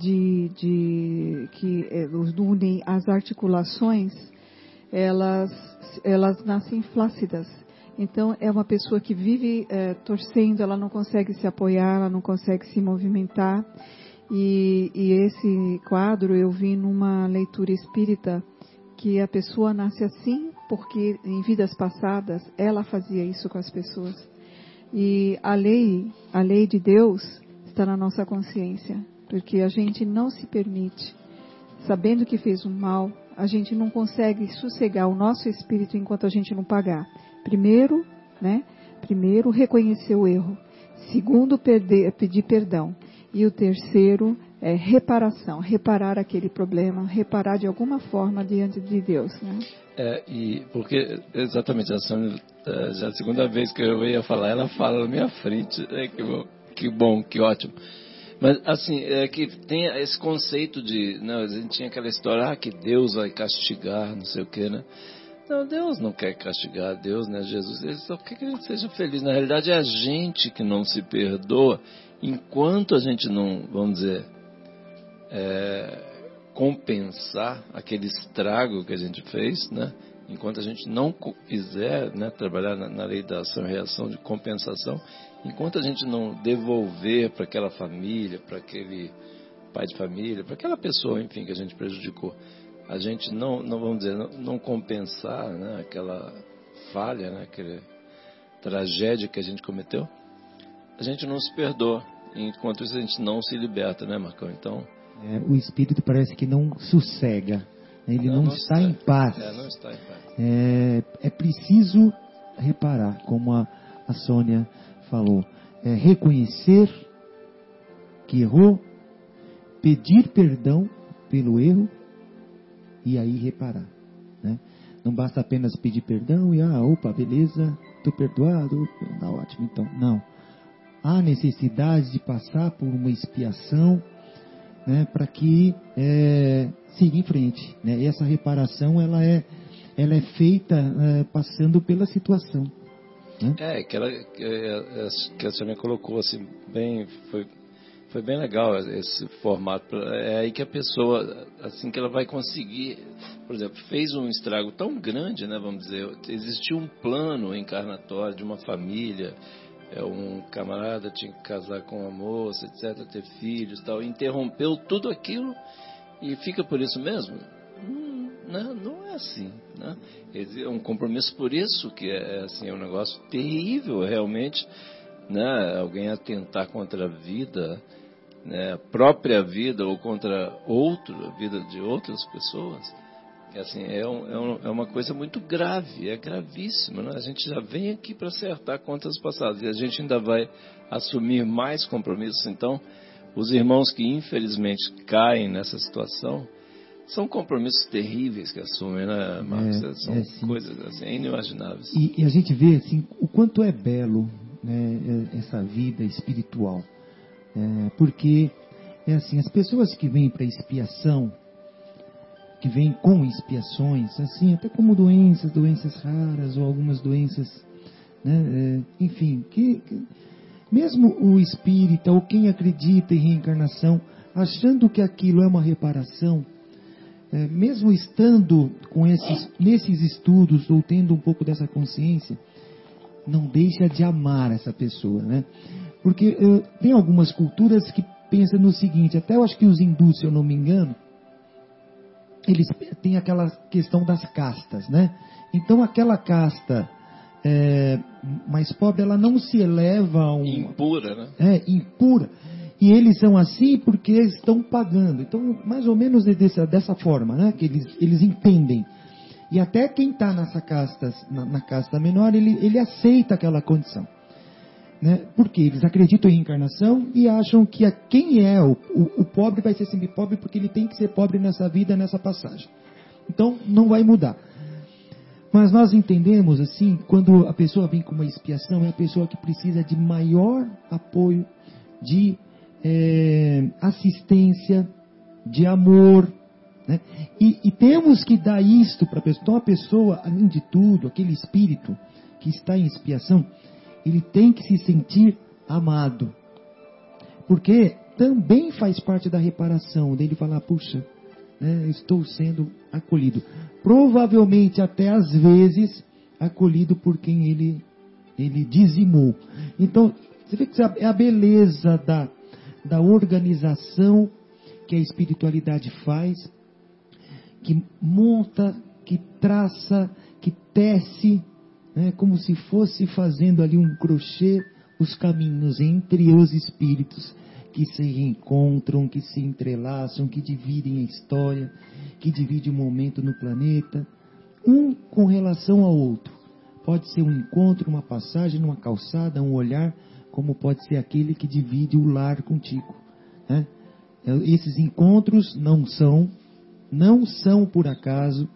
de, de que é, unem as articulações, elas, elas nascem flácidas então, é uma pessoa que vive é, torcendo, ela não consegue se apoiar, ela não consegue se movimentar. E, e, esse quadro eu vi numa leitura espírita que a pessoa nasce assim porque em vidas passadas ela fazia isso com as pessoas. E a lei, a lei de Deus está na nossa consciência, porque a gente não se permite, sabendo que fez um mal, a gente não consegue sossegar o nosso espírito enquanto a gente não pagar. Primeiro, né? Primeiro, reconhecer o erro. Segundo, perder, pedir perdão. E o terceiro é reparação, reparar aquele problema, reparar de alguma forma diante de Deus, né? É, e porque exatamente a Sônia, é, já a segunda vez que eu ia falar, ela fala na minha frente, é, que, bom, que bom, que ótimo. Mas assim, é que tem esse conceito de, não, a gente tinha aquela história, ah, que Deus vai castigar, não sei o que, né? Não, Deus não quer castigar Deus, né? Jesus, ele só quer que gente seja feliz. Na realidade, é a gente que não se perdoa enquanto a gente não, vamos dizer, é, compensar aquele estrago que a gente fez, né? Enquanto a gente não fizer, né, trabalhar na, na lei da ação e reação de compensação, enquanto a gente não devolver para aquela família, para aquele pai de família, para aquela pessoa, enfim, que a gente prejudicou, a gente não, não vamos dizer, não, não compensar né, aquela falha, né, aquela tragédia que a gente cometeu, a gente não se perdoa. Enquanto isso, a gente não se liberta, né, Marcão? Então. É, o espírito parece que não sossega, né, ele não, não está, está, em paz. É, não está em paz. É, é preciso reparar, como a, a Sônia falou, é reconhecer que errou, pedir perdão pelo erro e aí reparar. Né? Não basta apenas pedir perdão e, ah, opa, beleza, estou perdoado, tá ótimo. Então, não. Há necessidade de passar por uma expiação né, para que é, siga em frente. Né? E essa reparação ela é, ela é feita é, passando pela situação. Né? É, que, ela, que, é, que a senhora colocou assim, bem, foi, foi bem legal esse formato. É aí que a pessoa, assim que ela vai conseguir, por exemplo, fez um estrago tão grande, né, vamos dizer, existiu um plano encarnatório de uma família, é, um camarada tinha que casar com uma moça, etc., ter filhos tal, interrompeu tudo aquilo e fica por isso mesmo? Hum, não, né, não é assim. Né? É um compromisso por isso que é, é assim, é um negócio terrível realmente. Né? Alguém atentar contra a vida, né? própria vida ou contra outro, a vida de outras pessoas. É, assim, é, um, é, um, é, uma coisa muito grave, é gravíssima. Né? A gente já vem aqui para acertar contas passadas e a gente ainda vai assumir mais compromissos. Então, os irmãos que infelizmente caem nessa situação são compromissos terríveis que assumem, né, Marcos? É, são é, coisas assim, inimagináveis. E, e, a gente vê assim, o quanto é belo né, essa vida espiritual. É, porque é assim, as pessoas que vêm para expiação, que vêm com expiações, assim, até como doenças, doenças raras ou algumas doenças, né, é, enfim, que, que, mesmo o espírita ou quem acredita em reencarnação, achando que aquilo é uma reparação, é, mesmo estando com esses, nesses estudos ou tendo um pouco dessa consciência, não deixa de amar essa pessoa, né? Porque uh, tem algumas culturas que pensam no seguinte, até eu acho que os hindus, se eu não me engano, eles têm aquela questão das castas, né? Então aquela casta é, mais pobre, ela não se eleva a um... Impura, né? É, impura. E eles são assim porque estão pagando. Então, mais ou menos dessa, dessa forma, né? Que eles, eles entendem. E até quem está nessa casta, na, na casta menor, ele, ele aceita aquela condição. Né? Porque eles acreditam em reencarnação e acham que a, quem é o, o, o, pobre vai ser sempre pobre porque ele tem que ser pobre nessa vida, nessa passagem. Então não vai mudar. Mas nós entendemos assim, quando a pessoa vem com uma expiação, é a pessoa que precisa de maior apoio, de é, assistência, de amor. Né? E, e, temos que dar isto para a pessoa. Então a pessoa, além de tudo, aquele espírito que está em expiação, ele tem que se sentir amado. Porque também faz parte da reparação dele falar, puxa, né, estou sendo acolhido. Provavelmente até às vezes acolhido por quem ele, ele dizimou. Então, você vê que é a beleza da, da organização que a espiritualidade faz, que monta, que traça, que tece né, como se fosse fazendo ali um crochê os caminhos entre os espíritos que se reencontram, que se entrelaçam, que dividem a história, que dividem o momento no planeta, um com relação ao outro. Pode ser um encontro, uma passagem, uma calçada, um olhar, como pode ser aquele que divide o lar contigo. Né? Esses encontros não são, não são por acaso,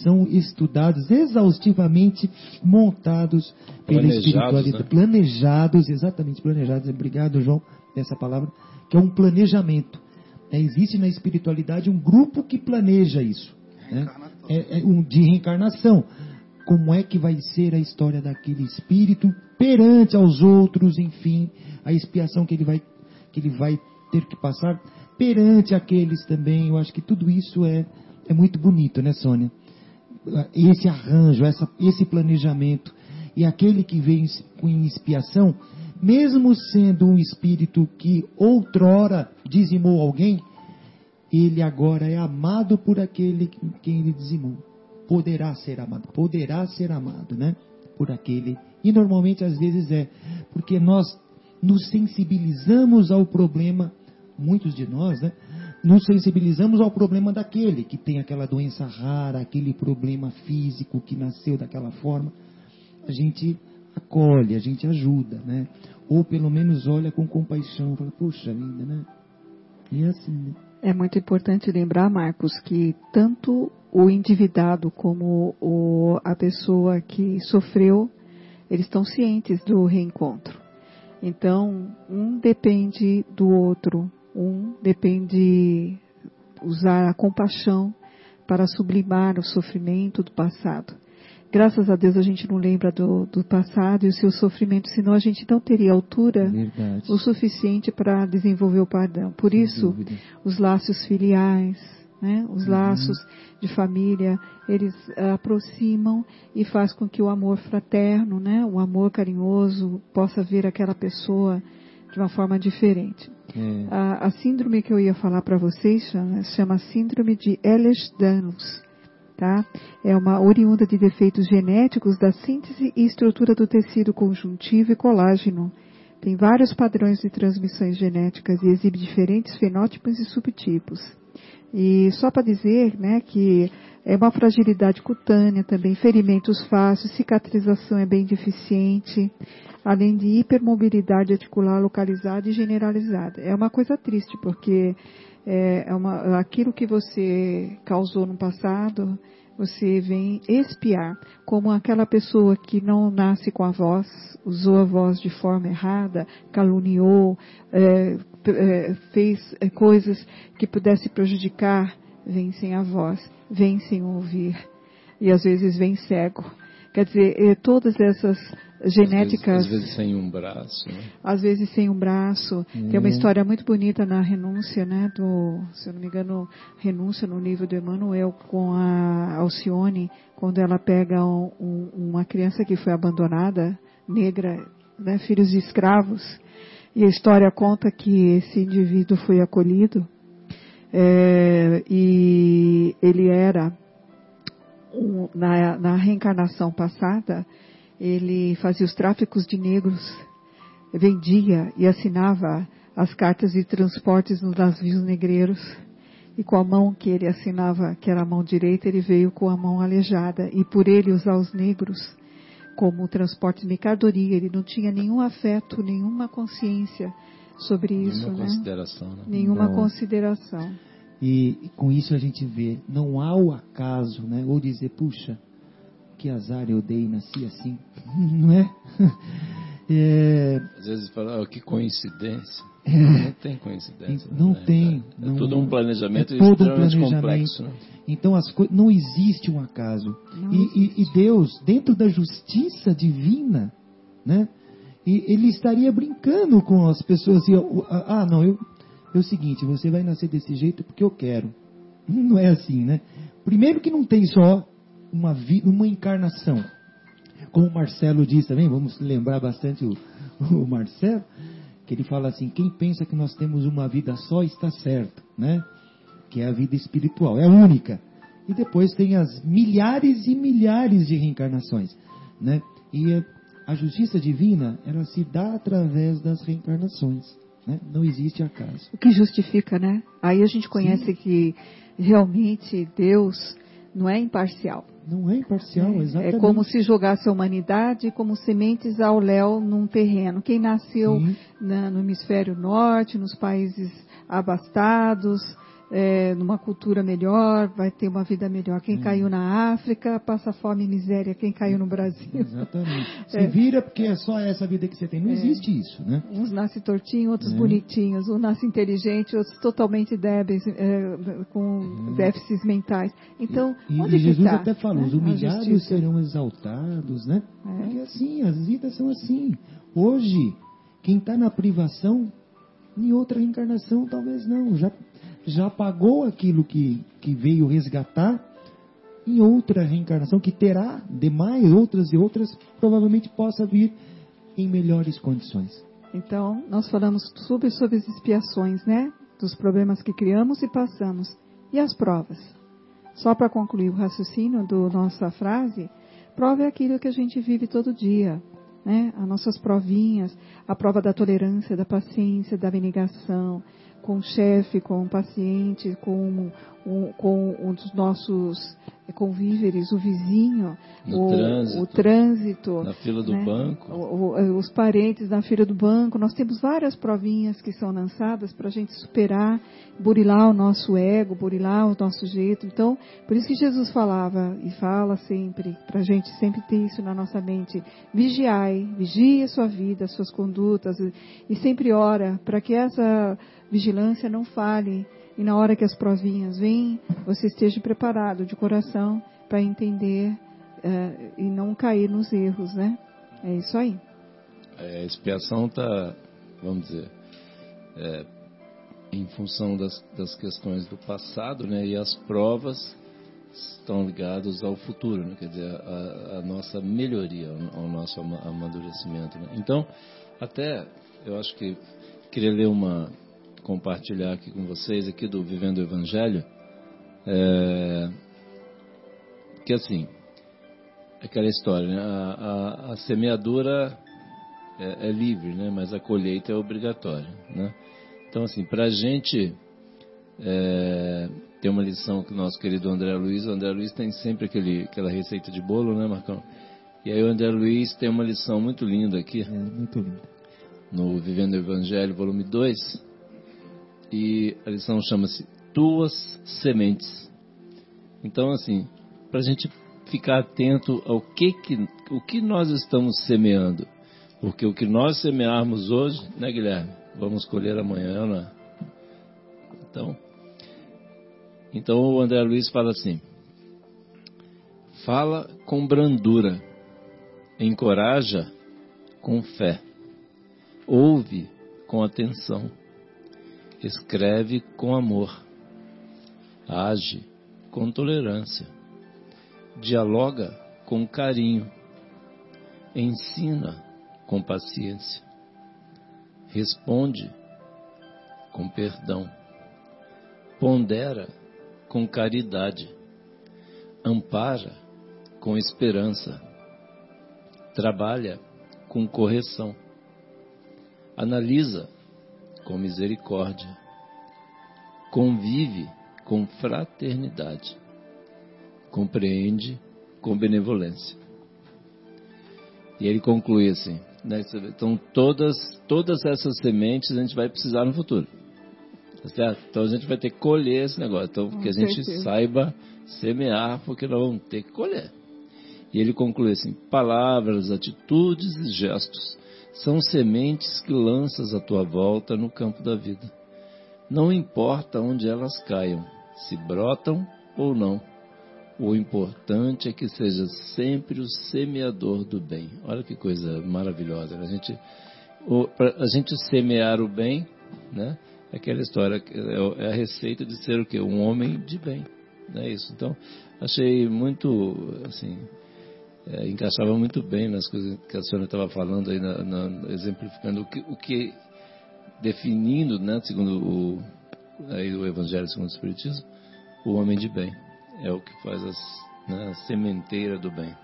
são estudados exaustivamente, montados pela espiritualidade, né? planejados, exatamente planejados. Obrigado, João, dessa palavra, que é um planejamento. É, existe na espiritualidade um grupo que planeja isso, né? é, é um, de reencarnação. Como é que vai ser a história daquele espírito perante aos outros, enfim, a expiação que ele vai, que ele vai ter que passar perante aqueles também. Eu acho que tudo isso é, é muito bonito, né, Sônia? Esse arranjo, essa, esse planejamento. E aquele que vem com expiação, mesmo sendo um espírito que outrora dizimou alguém, ele agora é amado por aquele quem ele dizimou. Poderá ser amado, poderá ser amado, né? Por aquele. E normalmente às vezes é, porque nós nos sensibilizamos ao problema, muitos de nós, né? Nos sensibilizamos ao problema daquele que tem aquela doença rara, aquele problema físico que nasceu daquela forma. A gente acolhe, a gente ajuda, né? Ou pelo menos olha com compaixão, fala, poxa vida, né? E é assim, né? É muito importante lembrar, Marcos, que tanto o endividado como o, a pessoa que sofreu, eles estão cientes do reencontro. Então, um depende do outro, um depende usar a compaixão para sublimar o sofrimento do passado. Graças a Deus a gente não lembra do, do passado e o seu sofrimento, senão a gente não teria altura Verdade. o suficiente para desenvolver o perdão. Por Sem isso, dúvida. os laços filiais, né? os laços de família, eles aproximam e faz com que o amor fraterno, né? o amor carinhoso, possa ver aquela pessoa de uma forma diferente. É, A, a síndrome que eu ia falar para vocês chama, chama síndrome de Ehlers-Danlos. Tá? É uma oriunda de defeitos genéticos da síntese e estrutura do tecido conjuntivo e colágeno. Tem vários padrões de transmissões genéticas e exibe diferentes fenótipos e subtipos. E só para dizer né, que é uma fragilidade cutânea também, ferimentos fáceis, cicatrização é bem deficiente, além de hipermobilidade articular localizada e generalizada. É uma coisa triste, porque é, é uma, aquilo que você causou no passado, você vem expiar, como aquela pessoa que não nasce com a voz, usou a voz de forma errada, caluniou, é, é, fez é, coisas que pudesse prejudicar, vem sem a voz, vem sem ouvir, e às vezes vem cego. Quer dizer, eh, todas essas genéticas Às vezes, às vezes sem um braço. Né? às vezes sem um braço. Tem uma Hum. história muito bonita na renúncia, né, do, se eu não me engano, renúncia no livro do Emmanuel com a Alcione, quando ela pega um- um- uma criança que foi abandonada, negra, né, filhos de escravos, e a história conta que esse indivíduo foi acolhido, é, e ele era um- na, na reencarnação passada, ele fazia os tráficos de negros, vendia e assinava as cartas de transportes nos navios negreiros. E com a mão que ele assinava, que era a mão direita, ele veio com a mão aleijada. E por ele usar os negros como transporte de mercadoria, ele não tinha nenhum afeto, nenhuma consciência sobre isso, Nenhuma né? consideração. Né? Nenhuma Não. consideração. E, e com isso a gente vê, não há o acaso, né? Ou dizer, puxa, que azar eu dei, nasci assim, não é? É, Às vezes fala, "Ah, que coincidência. Não tem coincidência. Não né? tem, É, não- tudo um planejamento é todo um planejamento. complexo. Né? Então as coisas não existe um acaso. Não E, e- e Deus, dentro da justiça divina, né? E ele estaria brincando com as pessoas e ah, não, eu é o seguinte, você vai nascer desse jeito porque eu quero. Não é assim, né? Primeiro que não tem só uma uma encarnação. Como o Marcelo diz também, vamos lembrar bastante o, o Marcelo, que ele fala assim, quem pensa que nós temos uma vida só está certo, né? que é a vida espiritual, é única. E depois tem as milhares e milhares de reencarnações, né? E eh, a justiça divina, ela se dá através das reencarnações, né? Não existe acaso. O que justifica, né? Aí a gente conhece que realmente Deus não é imparcial. Não é imparcial, exatamente. É como se jogasse a humanidade como sementes ao léu num terreno. Quem nasceu Sim. na- no hemisfério norte, nos países abastados, é, numa cultura melhor, vai ter uma vida melhor. Quem caiu na África passa fome e miséria. Quem caiu no Brasil. Exatamente. Se É. vira porque é só essa vida que você tem. Não existe isso, né? Uns nascem tortinhos, outros É. bonitinhos. Um nasce inteligente, outros totalmente débeis, é, com déficits mentais. Então, E, onde e Jesus tá, até falou, né, os humilhados serão exaltados, né? É. Porque assim, as vidas são assim. Hoje, quem está na privação, em outra reencarnação talvez não. Já, já pagou aquilo que, que veio resgatar em outra reencarnação, que terá demais, outras e outras, provavelmente possa vir em melhores condições. Então, nós falamos sobre, sobre as expiações, né? Dos problemas que criamos e passamos. E as provas? Só para concluir o raciocínio da nossa frase, prova é aquilo que a gente vive todo dia, né? As nossas provinhas, a prova da tolerância, da paciência, da abnegação, com o chefe, com o paciente, com, um, com um dos nossos convíveres, o vizinho, o, trânsito. o trânsito, Na fila do né? banco. o- o- os parentes na fila do banco. Nós temos várias provinhas que são lançadas para a gente superar, burilar o nosso ego, burilar o nosso jeito. Então, por isso que Jesus falava e fala sempre, para a gente sempre ter isso na nossa mente. Vigiai, vigie a sua vida, as suas condutas e, sempre ora para que essa vigilância não falhe. E na hora que as provinhas vêm, você esteja preparado de coração para entender eh, e não cair nos erros, né? É isso aí. É, a expiação está, vamos dizer, é, em função das, das questões do passado, né? E as provas estão ligadas ao futuro, né? Quer dizer, a, a nossa melhoria, ao nosso ama- amadurecimento. Né? Então, até eu acho que queria ler uma, compartilhar aqui com vocês aqui do Vivendo o Evangelho, é, que assim, aquela história, né? A, a, a semeadura é, é livre, né? Mas a colheita é obrigatória, né? Então, assim, para a gente é, ter uma lição que o nosso querido André Luiz, o André Luiz tem sempre aquele, aquela receita de bolo, né, Marcão? E aí o André Luiz tem uma lição muito linda aqui É muito lindo. no Vivendo o Evangelho, volume 2, e a lição chama-se Tuas Sementes. Então, assim, para a gente ficar atento ao que, que, o que nós estamos semeando. Porque o que nós semearmos hoje, né, Guilherme? Vamos colher amanhã, né? Então, então o André Luiz fala assim: fala com brandura, encoraja com fé, ouve com atenção, escreve com amor, age com tolerância, dialoga com carinho, ensina com paciência, responde com perdão, pondera com caridade, ampara com esperança, trabalha com correção, analisa com misericórdia, convive com fraternidade, compreende com benevolência. E ele conclui assim, né? Então todas todas essas sementes a gente vai precisar no futuro. Tá certo? Então a gente vai ter que colher esse negócio. Então que a gente saiba semear, porque nós vamos ter que colher. E ele conclui assim: palavras, atitudes e gestos são sementes que lanças à tua volta no campo da vida. Não importa onde elas caiam, se brotam ou não. O importante é que seja sempre o semeador do bem. Olha que coisa maravilhosa. né? A gente, a gente semear o bem, né? É aquela história, é é a receita de ser o quê? Um homem de bem. Não é isso? Então, achei muito, assim, é, encaixava muito bem nas coisas que a senhora estava falando aí, na, na- exemplificando o que, o que definindo, né, segundo o, aí o Evangelho segundo o Espiritismo, o homem de bem é o que faz as, né, a sementeira do bem.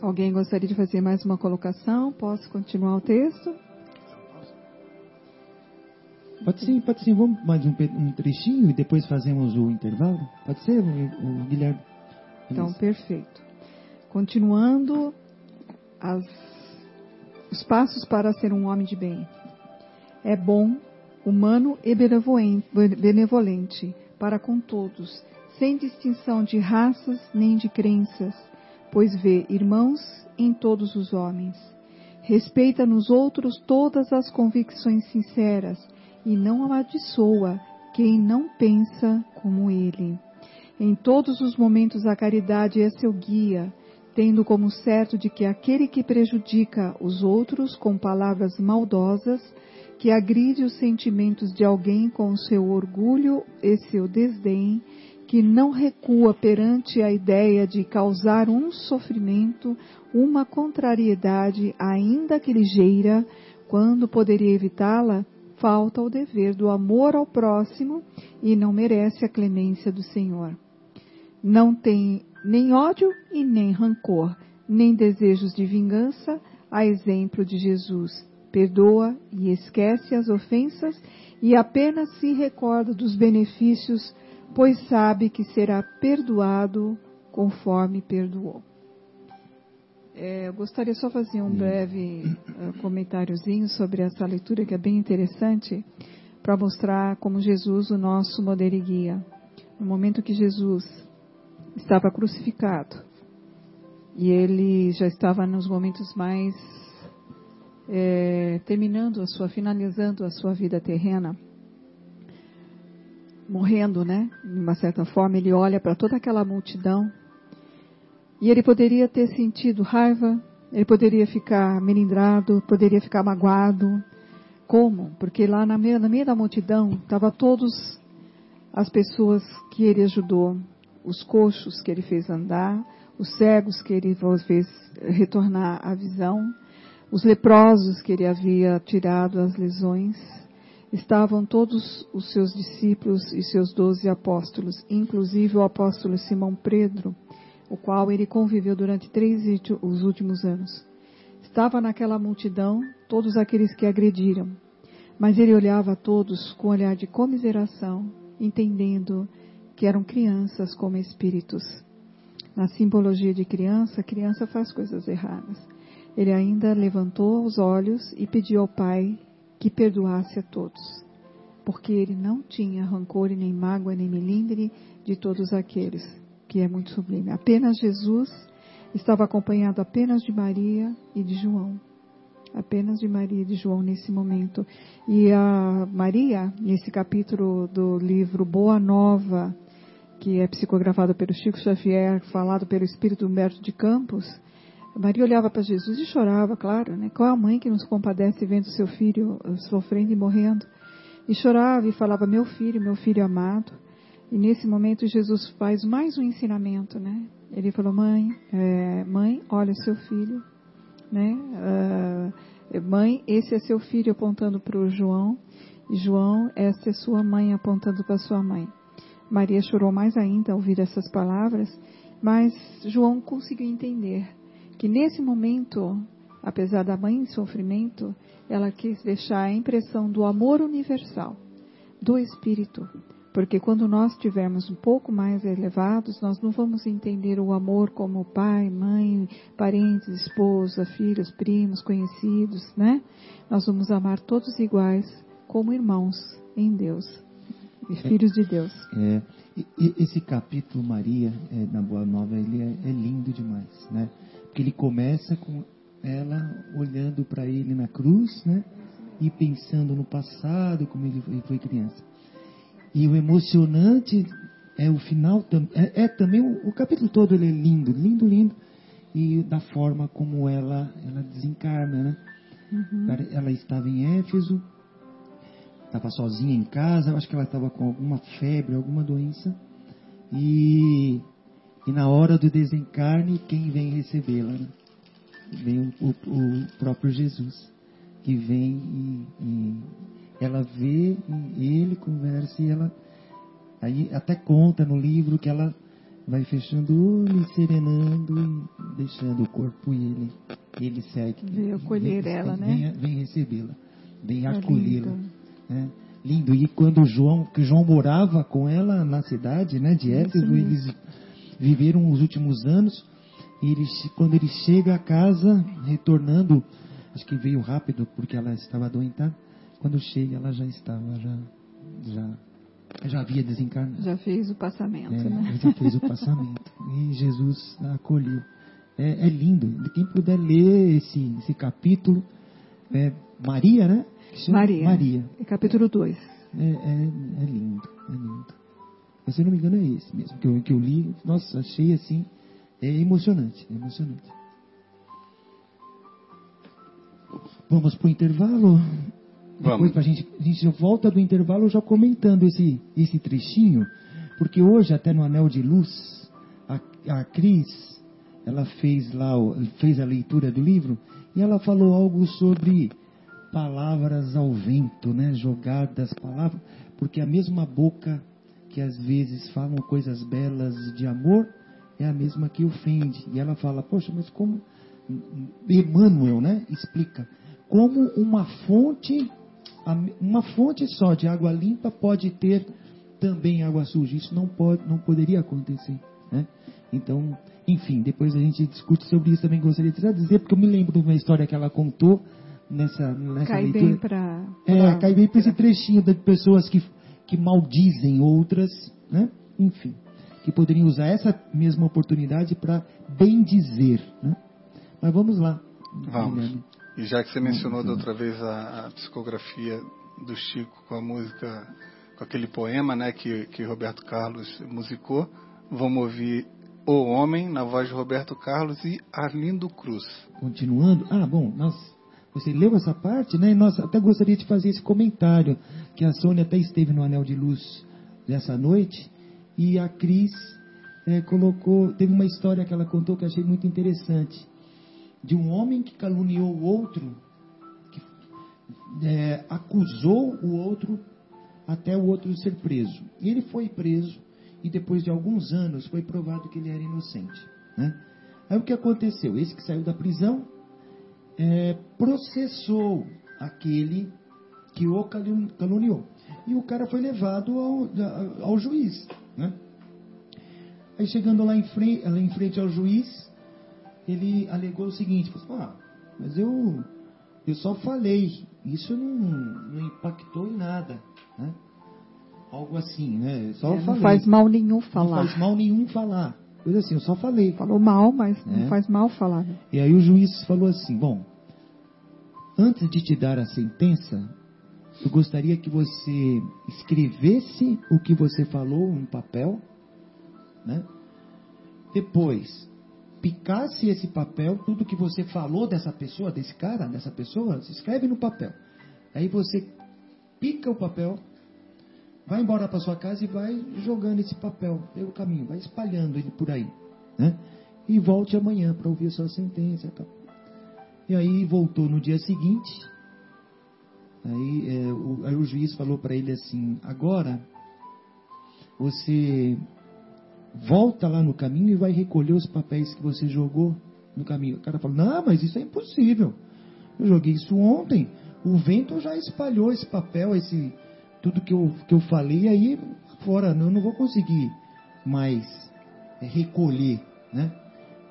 Alguém gostaria de fazer mais uma colocação? Posso continuar o texto? Pode sim, pode sim. Vamos mais um, um trechinho e depois fazemos o intervalo? Pode ser, o, o Guilherme? Então, perfeito. Continuando as- os passos para ser um homem de bem. É bom, humano e benevolen- benevolente para com todos, sem distinção de raças nem de crenças, pois vê irmãos em todos os homens. Respeita nos outros todas as convicções sinceras e não amaldiçoa quem não pensa como ele. Em todos os momentos a caridade é seu guia, tendo como certo de que aquele que prejudica os outros com palavras maldosas, que agride os sentimentos de alguém com seu orgulho e seu desdém, que não recua perante a ideia de causar um sofrimento, uma contrariedade, ainda que ligeira, quando poderia evitá-la, falta o dever do amor ao próximo e não merece a clemência do Senhor. Não tem nem ódio e nem rancor, nem desejos de vingança, a exemplo de Jesus. Perdoa e esquece as ofensas e apenas se recorda dos benefícios, pois sabe que será perdoado conforme perdoou. É, eu gostaria só de fazer um breve uh, comentáriozinho sobre essa leitura que é bem interessante para mostrar como Jesus, o nosso modelo e guia. No momento que Jesus estava crucificado e ele já estava nos momentos mais é, terminando a sua, finalizando a sua vida terrena, morrendo, né? De uma certa forma, ele olha para toda aquela multidão e ele poderia ter sentido raiva, ele poderia ficar melindrado, poderia ficar magoado. Como? Porque lá na meio, na meio da multidão estava todos as pessoas que ele ajudou, os coxos que ele fez andar, os cegos que ele fez retornar à visão, os leprosos que ele havia tirado as lesões, estavam todos os seus discípulos e seus doze apóstolos, inclusive o apóstolo Simão Pedro, o qual ele conviveu durante três os últimos anos. Estava naquela multidão todos aqueles que agrediram, mas ele olhava a todos com um olhar de comiseração, entendendo que eram crianças como espíritos. Na simbologia de criança, a criança faz coisas erradas ele ainda levantou os olhos e pediu ao Pai que perdoasse a todos, porque ele não tinha rancor nem mágoa nem melindre de todos aqueles, que é muito sublime. Apenas Jesus estava acompanhado apenas de Maria e de João. Apenas de Maria e de João nesse momento. E a Maria, nesse capítulo do livro Boa Nova, que é psicografado pelo Chico Xavier, falado pelo Espírito Humberto de Campos, Maria olhava para Jesus e chorava, claro, né? Qual é a mãe que nos compadece vendo seu filho eh, sofrendo e morrendo? E chorava e falava, meu filho, meu filho amado. E nesse momento Jesus faz mais um ensinamento, né? Ele falou, mãe, é, mãe, olha seu filho, né? Uh, mãe, esse é seu filho apontando para o João. E João, essa é sua mãe apontando para sua mãe. Maria chorou mais ainda ao ouvir essas palavras, mas João conseguiu entender que nesse momento, apesar da mãe em sofrimento, ela quis deixar a impressão do amor universal, do Espírito. Porque quando nós estivermos um pouco mais elevados, nós não vamos entender o amor como pai, mãe, parentes, esposa, filhos, primos, conhecidos, né? Nós vamos amar todos iguais, como irmãos em Deus, e filhos de Deus. É, esse capítulo Maria é, na Boa Nova ele é, é lindo demais, né? Porque ele começa com ela olhando para ele na cruz, né? E pensando no passado, como ele foi, foi criança. E o emocionante é o final, é, é também o, o, capítulo todo ele é lindo, lindo, lindo. E da forma como ela, ela desencarna, né? Uhum. Ela estava em Éfeso, estava sozinha em casa, acho que ela estava com alguma febre, alguma doença. E e na hora do desencarne, quem vem recebê-la? Né? Vem o, o, o, próprio Jesus, que vem e, e ela vê e ele conversa e ela aí até conta no livro que ela vai fechando o olho, serenando e deixando o corpo e ele ele segue. Veio acolher vem, ela, vem, né? Vem recebê-la, vem é acolhê-la. Né? Lindo. E quando João, que João morava com ela na cidade, né, de Éfeso, eles viveram os últimos anos. E ele, quando ele chega a casa, retornando, acho que veio rápido porque ela estava doentada. Quando chega, ela já estava, já, já, já havia desencarnado. Já fez o passamento, é, né? Já fez o passamento. e Jesus a acolheu. É, é, lindo. Quem puder ler esse, esse capítulo, é Maria, né? Maria. Maria. É capítulo 2. É, é, é lindo, é lindo. Mas se não me engano é esse mesmo que eu, que eu li. Nossa, achei assim, é emocionante, é emocionante. Vamos para o intervalo? Vamos. Depois pra gente, a gente volta do intervalo já comentando esse, esse trechinho, porque hoje até no Anel de Luz, a, a Cris, ela fez lá, fez a leitura do livro, e ela falou algo sobre palavras ao vento, né? Jogadas palavras, porque a mesma boca que às vezes falam coisas belas de amor, é a mesma que ofende. E ela fala, poxa, mas como Emmanuel, né, explica, como uma fonte, uma fonte só de água limpa pode ter também água suja. Isso não pode, não poderia acontecer, né? Então, enfim, depois a gente discute sobre isso também. Gostaria de dizer porque eu me lembro de uma história que ela contou nessa, nessa cai leitura. Bem pra, pra, é, cai bem para esse trechinho de pessoas que que maldizem outras, né? Enfim, que poderiam usar essa mesma oportunidade para bem dizer, né? Mas vamos lá. Vamos. Guilherme. E já que você mencionou da outra vez a, a, psicografia do Chico com a música, com aquele poema, né, que, que Roberto Carlos musicou, vamos ouvir O Homem na voz de Roberto Carlos e Arlindo Cruz. Continuando, ah, bom, nós você leu essa parte, né? E nós até gostaria de fazer esse comentário, que a Sônia até esteve no Anel de Luz nessa noite, e a Cris é, colocou, teve uma história que ela contou que eu achei muito interessante, de um homem que caluniou o outro, que é, acusou o outro até o outro ser preso. E ele foi preso, e depois de alguns anos foi provado que ele era inocente. Né? Aí o que aconteceu? Esse que saiu da prisão é, processou aquele que o caluniou. E o cara foi levado ao, ao juiz. Né? Aí chegando lá em, frente, lá em frente ao juiz, ele alegou o seguinte, falou, ah, mas eu, eu só falei, isso não, não impactou em nada. Né? Algo assim, né? Só é, não faz mal nenhum falar. Não faz mal nenhum falar. Coisa assim, eu só falei. Falou mal, mas é. não faz mal falar. Né? E aí o juiz falou assim, bom, antes de te dar a sentença, eu gostaria que você escrevesse o que você falou em papel, né? Depois, picasse esse papel, tudo que você falou dessa pessoa, desse cara, dessa pessoa, se escreve no papel. Aí você pica o papel, vai embora para sua casa e vai jogando esse papel pelo caminho, vai espalhando ele por aí, né? E volte amanhã para ouvir a sua sentença. Tá? E aí voltou no dia seguinte. Aí, é, o, aí o juiz falou para ele assim: agora você volta lá no caminho e vai recolher os papéis que você jogou no caminho. O cara falou: não, mas isso é impossível. Eu joguei isso ontem. O vento já espalhou esse papel, esse tudo que eu, que eu falei aí fora. Eu não vou conseguir mais recolher, né?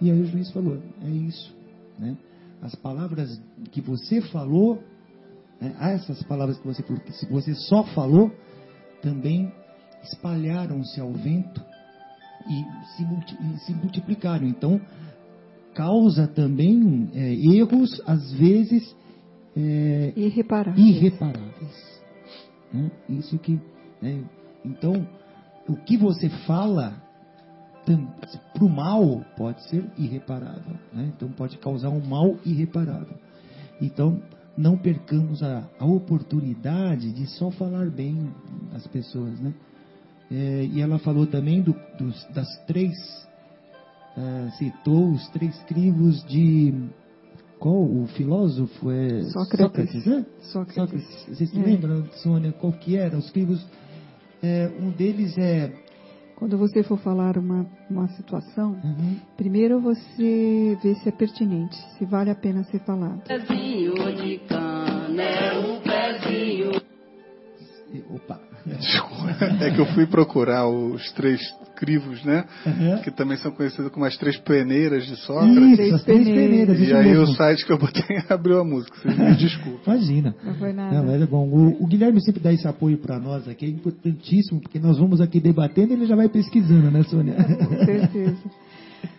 E aí o juiz falou: é isso, né? as palavras que você falou, né, essas palavras que você, se você só falou, também espalharam-se ao vento e se, multi, e se multiplicaram. Então, causa também é, erros, às vezes, é, irreparáveis. irreparáveis. Né? Isso que. Né? Então, o que você fala para o mal pode ser irreparável. Né? Então pode causar um mal irreparável. Então não percamos a, a oportunidade de só falar bem as pessoas. Né? É, e ela falou também do, dos, das três, uh, citou os três crivos de. Qual o filósofo é? Sócrates. Sócrates, né? Sócrates. Sócrates. Vocês se é. lembram, Sônia, qual que era? Os crivos. É, um deles é quando você for falar uma, uma situação, uhum. primeiro você vê se é pertinente, se vale a pena ser falado. Pezinho de cana é um pezinho. Opa. É que eu fui procurar os três crivos, né? Uhum. Que também são conhecidos como as três peneiras de Sócrates. Isso, as três peneiras. E aí mesmo. o site que eu botei abriu a música. Vocês me desculpem. Imagina. Não foi nada. Não, é bom. O, o, Guilherme sempre dá esse apoio para nós aqui, é importantíssimo, porque nós vamos aqui debatendo e ele já vai pesquisando, né, Sônia? Com certeza.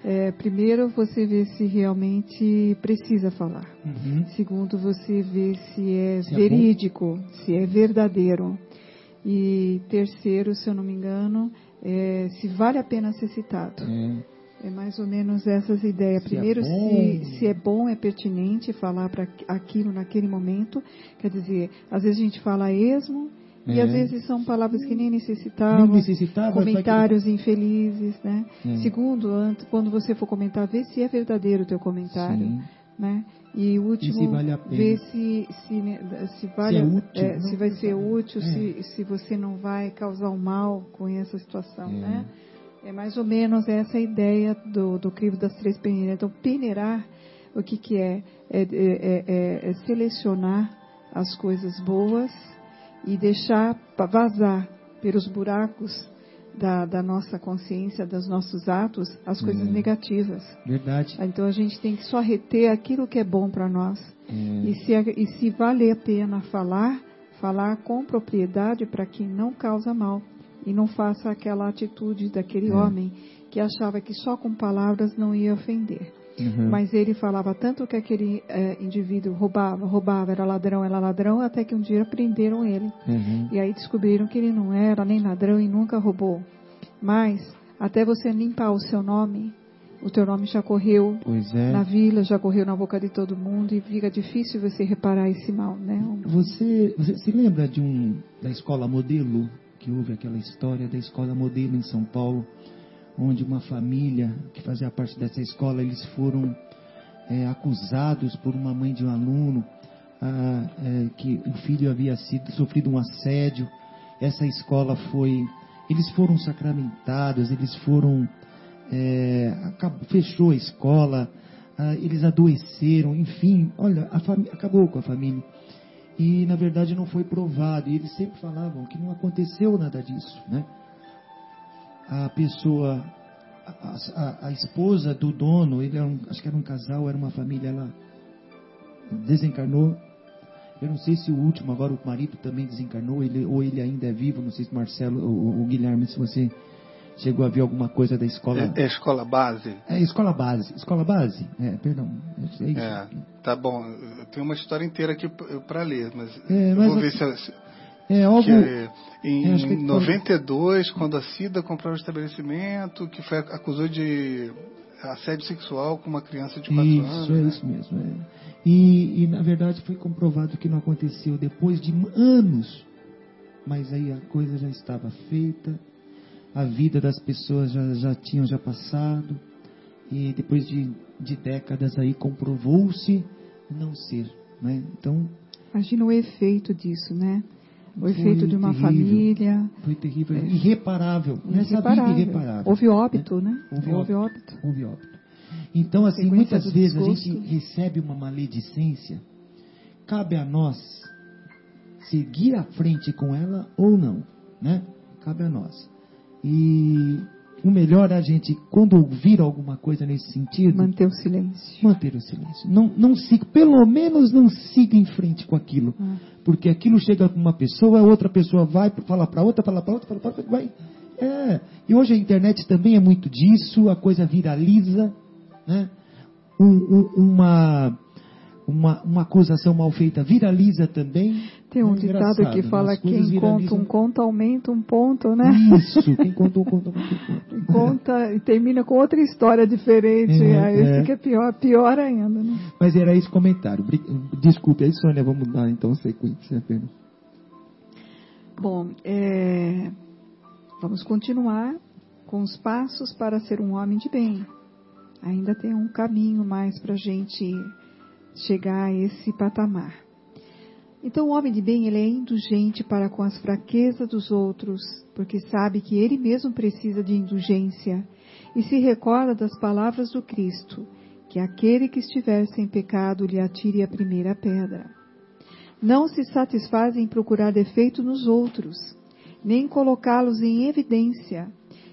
É, primeiro, você vê se realmente precisa falar. Uhum. Segundo, você vê se é se verídico, é se é verdadeiro. E terceiro, se eu não me engano, é, se vale a pena ser citado. É. é mais ou menos essas ideias. Se é Primeiro, é se, se é bom, é pertinente falar para aquilo naquele momento. Quer dizer, às vezes a gente fala esmo, é. E às vezes são palavras que nem necessitavam, nem necessitava, comentários que... infelizes, né? É. Segundo, quando você for comentar, vê se é verdadeiro o teu comentário, Sim. né? E o último, e se vale ver se, se, se, vale, se, é útil, é, se vai ser útil, é. se, se você não vai causar um mal com essa situação, é. né? É mais ou menos essa a ideia do, do crivo das três peneiras. Então, peneirar, o que, que é? É, é, é, é selecionar as coisas boas e deixar vazar pelos buracos da, da, nossa consciência, dos nossos atos, as coisas é. negativas. Verdade. Então a gente tem que só reter aquilo que é bom para nós. É. E, se, e se vale a pena falar, falar com propriedade para quem não causa mal. E não faça aquela atitude daquele é. homem que achava que só com palavras não ia ofender. Uhum. Mas ele falava tanto que aquele é, indivíduo roubava, roubava, era ladrão, era ladrão, até que um dia prenderam ele. Uhum. E aí descobriram que ele não era nem ladrão e nunca roubou. Mas, até você limpar o seu nome, o teu nome já correu é. na vila, já correu na boca de todo mundo e fica difícil você reparar esse mal, né? Você, você se lembra de um da escola modelo que houve aquela história da escola modelo em São Paulo? Onde uma família que fazia parte dessa escola, eles foram é, acusados por uma mãe de um aluno ah, é, que o filho havia sido sofrido um assédio. Essa escola foi, eles foram sacramentados, eles foram é, acabou, fechou a escola, ah, eles adoeceram, enfim, olha, acabou com a família. E na verdade não foi provado. E eles sempre falavam que não aconteceu nada disso, né? A pessoa, a, a, a esposa do dono, ele era um, acho que era um casal, era uma família, ela desencarnou. Eu não sei se o último, agora o marido também desencarnou, ele, ou ele ainda é vivo, não sei se Marcelo ou, ou Guilherme, se você chegou a ver alguma coisa da escola. É, é escola base? É escola base. Escola base? É, perdão. É, é tá bom. Eu tenho uma história inteira aqui para ler, mas, é, mas vou ver se, é algo. Que, em que 92, quando a Cida comprou o estabelecimento, que foi, acusou de assédio sexual com uma criança de 4 isso, anos. Isso, é né? isso mesmo. É. E, e, na verdade foi comprovado que não aconteceu depois de anos. Mas aí a coisa já estava feita, a vida das pessoas já, já tinham já passado. E depois de, de décadas aí comprovou-se não ser. Né? Então. Imagina o efeito disso, né? O efeito de uma terrível, família. Foi terrível, é. irreparável. Nessa irreparável. vida irreparável. Houve óbito, né? Houve, Houve óbito. Houve óbito. Então, assim, muitas vezes a gente recebe uma maledicência, cabe a nós seguir à frente com ela ou não, né? Cabe a nós. E o melhor é a gente, quando ouvir alguma coisa nesse sentido, manter o silêncio. Manter o silêncio. Não, não siga, pelo menos não siga em frente com aquilo. Ah. Porque aquilo chega para uma pessoa, outra pessoa vai, fala para outra, fala para outra, fala para outra, vai. É. E hoje a internet também é muito disso, a coisa viraliza, né? Um, um, uma uma, uma acusação mal feita viraliza também. Tem um é ditado que fala quem viralizam... conta um conto aumenta um ponto, né? Isso, quem conta um conto aumenta um ponto. conta e termina com outra história diferente. É, aí é. fica pior, pior ainda, né? Mas era esse comentário. Desculpe, aí Sônia, vamos dar então sequência. Bom, é... vamos continuar com os passos para ser um homem de bem. Ainda tem um caminho mais para a gente chegar a esse patamar. Então, o homem de bem, ele é indulgente para com as fraquezas dos outros, porque sabe que ele mesmo precisa de indulgência e se recorda das palavras do Cristo, que aquele que estiver sem pecado lhe atire a primeira pedra. Não se satisfaz em procurar defeito nos outros, nem colocá-los em evidência.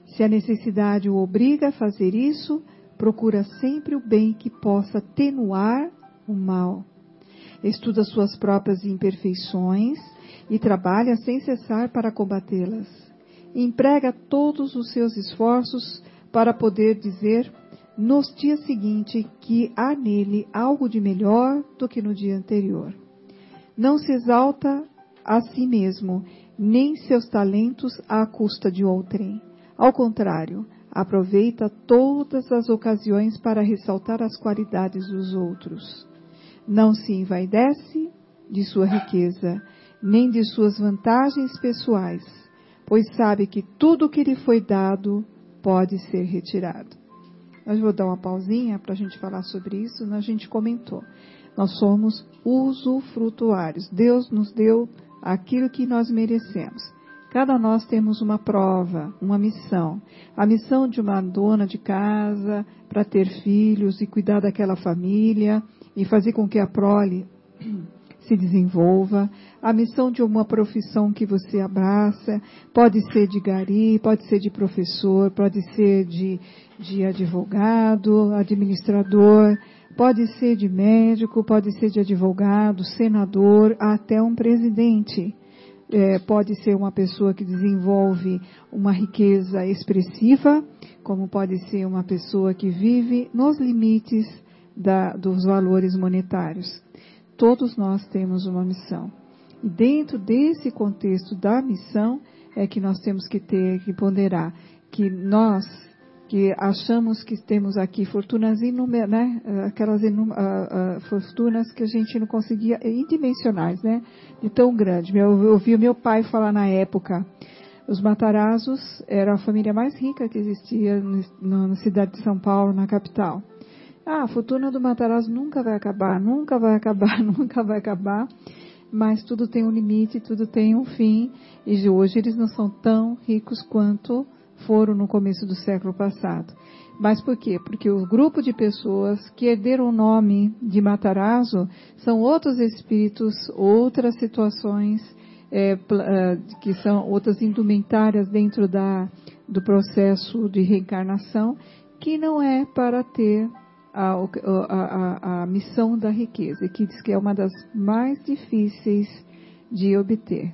Se a necessidade o obriga a fazer isso, procura sempre o bem que possa atenuar o mal. Estuda suas próprias imperfeições e trabalha sem cessar para combatê-las. Emprega todos os seus esforços para poder dizer nos dias seguintes que há nele algo de melhor do que no dia anterior. Não se exalta a si mesmo, nem seus talentos à custa de outrem. Ao contrário, aproveita todas as ocasiões para ressaltar as qualidades dos outros. Não se envaidece de sua riqueza, nem de suas vantagens pessoais, pois sabe que tudo o que lhe foi dado pode ser retirado. Nós vou dar uma pausinha para a gente falar sobre isso, a gente comentou. Nós somos usufrutuários. Deus nos deu aquilo que nós merecemos. Cada nós temos uma prova, uma missão. A missão de uma dona de casa para ter filhos e cuidar daquela família e fazer com que a prole se desenvolva. A missão de uma profissão que você abraça pode ser de gari, pode ser de professor, pode ser de, de advogado, administrador, pode ser de médico, pode ser de advogado, senador, até um presidente é, pode ser uma pessoa que desenvolve uma riqueza expressiva, como pode ser uma pessoa que vive nos limites da, dos valores monetários. Todos nós temos uma missão. E dentro desse contexto da missão é que nós temos que ter, que ponderar que nós que achamos que temos aqui fortunas inúmeras, né? Aquelas inum, uh, uh, fortunas que a gente não conseguia, indimensionais, né? De tão grande. Eu ouvi o meu pai falar na época, os Matarazos era a família mais rica que existia na cidade de São Paulo, na capital. Ah, a fortuna do Matarazzo nunca vai acabar, nunca vai acabar, nunca vai acabar. Mas tudo tem um limite, tudo tem um fim. E hoje eles não são tão ricos quanto foram no começo do século passado. Mas por quê? Porque o grupo de pessoas que herderam o nome de Matarazzo são outros espíritos, outras situações, é, é, que são outras indumentárias dentro da, do processo de reencarnação, que não é para ter a, a, a, missão da riqueza, que diz que é uma das mais difíceis de obter.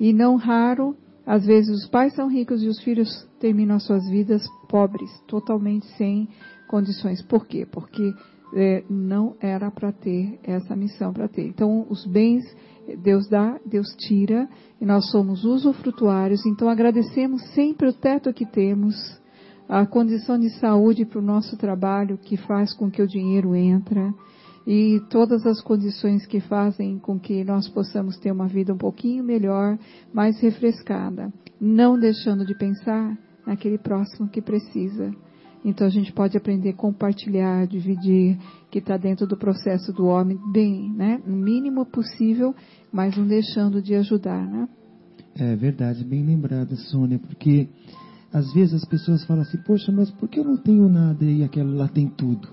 E não raro às vezes os pais são ricos e os filhos terminam as suas vidas pobres, totalmente sem condições. Por quê? Porque é, não era para ter essa missão para ter. Então, os bens Deus dá, Deus tira, e nós somos usufrutuários. Então, agradecemos sempre o teto que temos, a condição de saúde para o nosso trabalho que faz com que o dinheiro entre e todas as condições que fazem com que nós possamos ter uma vida um pouquinho melhor, mais refrescada, não deixando de pensar naquele próximo que precisa. Então a gente pode aprender a compartilhar, dividir, que está dentro do processo do homem, bem, né? No mínimo possível, mas não deixando de ajudar, né? É verdade, bem lembrada, Sônia, porque às vezes as pessoas falam assim, poxa, mas por que eu não tenho nada e aquela lá tem tudo?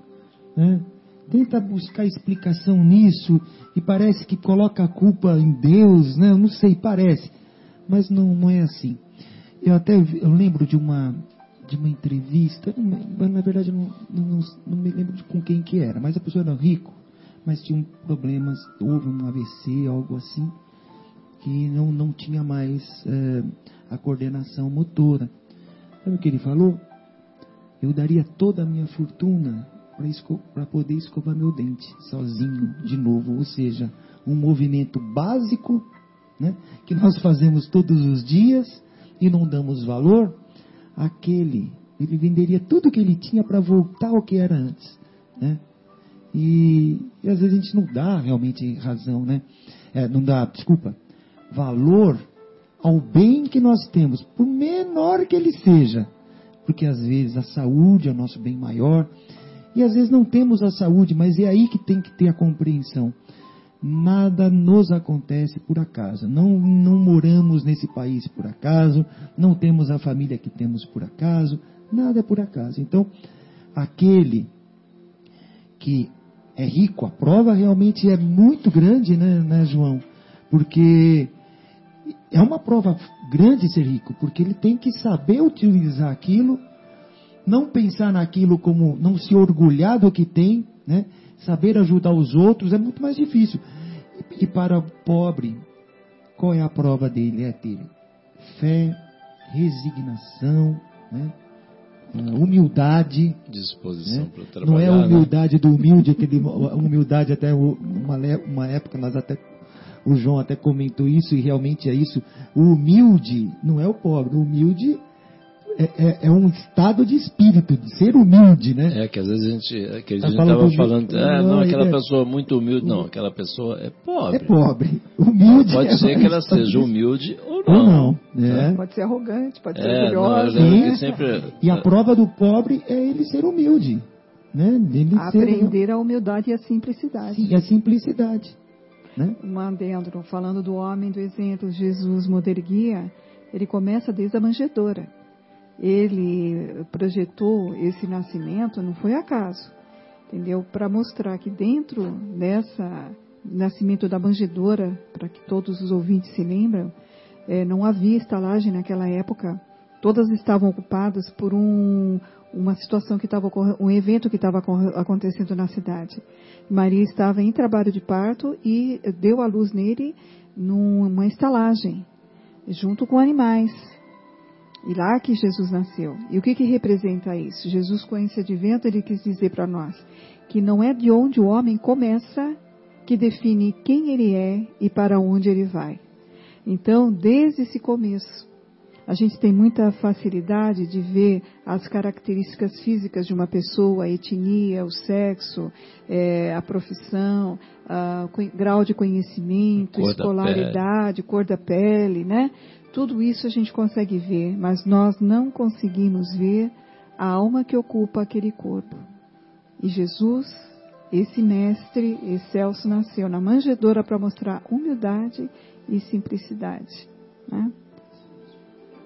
Né? tenta buscar explicação nisso e parece que coloca a culpa em Deus, né? Eu não sei, parece, mas não, não é assim. Eu até eu lembro de uma de uma entrevista, mas na verdade não, não, não, me lembro de com quem que era, mas a pessoa era rico, mas tinha problemas, houve um AVC, algo assim, que não, não tinha mais é, a coordenação motora. Sabe o que ele falou? Eu daria toda a minha fortuna para poder escovar meu dente sozinho de novo. Ou seja, um movimento básico né, que nós fazemos todos os dias e não damos valor, aquele, ele venderia tudo que ele tinha para voltar ao que era antes. Né? E, e, às vezes a gente não dá realmente razão, né? É, não dá, desculpa, valor ao bem que nós temos, por menor que ele seja. Porque às vezes a saúde é o nosso bem maior, e às vezes não temos a saúde, mas é aí que tem que ter a compreensão. Nada nos acontece por acaso. Não, não moramos nesse país por acaso, não temos a família que temos por acaso, nada é por acaso. Então, aquele que é rico, a prova realmente é muito grande, né, né João? Porque é uma prova grande ser rico, porque ele tem que saber utilizar aquilo não pensar naquilo como não se orgulhar do que tem, né? Saber ajudar os outros é muito mais difícil. E, para o pobre, qual é a prova dele? É ter fé, resignação, né? humildade. Disposição né? para trabalhar. Não é a né? humildade né? do humilde, aquele, humildade até uma, uma época nós até o João até comentou isso e realmente é isso. O humilde não é o pobre, o humilde é, é, é, um estado de espírito, de ser humilde, né? É que às vezes a gente, é que a gente estava falando, ah, não, aquela é, pessoa muito humilde, não, aquela pessoa é pobre. É pobre, humilde. Pode é ser que ela seja humilde ou não. Ou não, né? Pode ser arrogante, pode ser orgulhosa. Não, sempre... E a prova do pobre é ele ser humilde, né? Ele Aprender ser... a humildade e a simplicidade. Sim, a simplicidade. Né? Mandando, falando do homem do exemplo, Jesus Moderguia, ele começa desde a manjedoura. Ele projetou esse nascimento, não foi acaso, entendeu? Para mostrar que dentro dessa nascimento da manjedoura, para que todos os ouvintes se lembram, é, não havia estalagem naquela época. Todas estavam ocupadas por um, uma situação que estava um evento que estava acontecendo na cidade. Maria estava em trabalho de parto e deu a luz nele numa estalagem, junto com animais. E lá que Jesus nasceu. E o que, que representa isso? Jesus, com esse advento, ele quis dizer para nós que não é de onde o homem começa que define quem ele é e para onde ele vai. Então, desde esse começo, a gente tem muita facilidade de ver as características físicas de uma pessoa, a etnia, o sexo, é, a profissão, o grau de conhecimento, cor escolaridade, cor da pele, né? Tudo isso a gente consegue ver, mas nós não conseguimos ver a alma que ocupa aquele corpo. E Jesus, esse mestre excelso, nasceu na manjedoura para mostrar humildade e simplicidade. Né?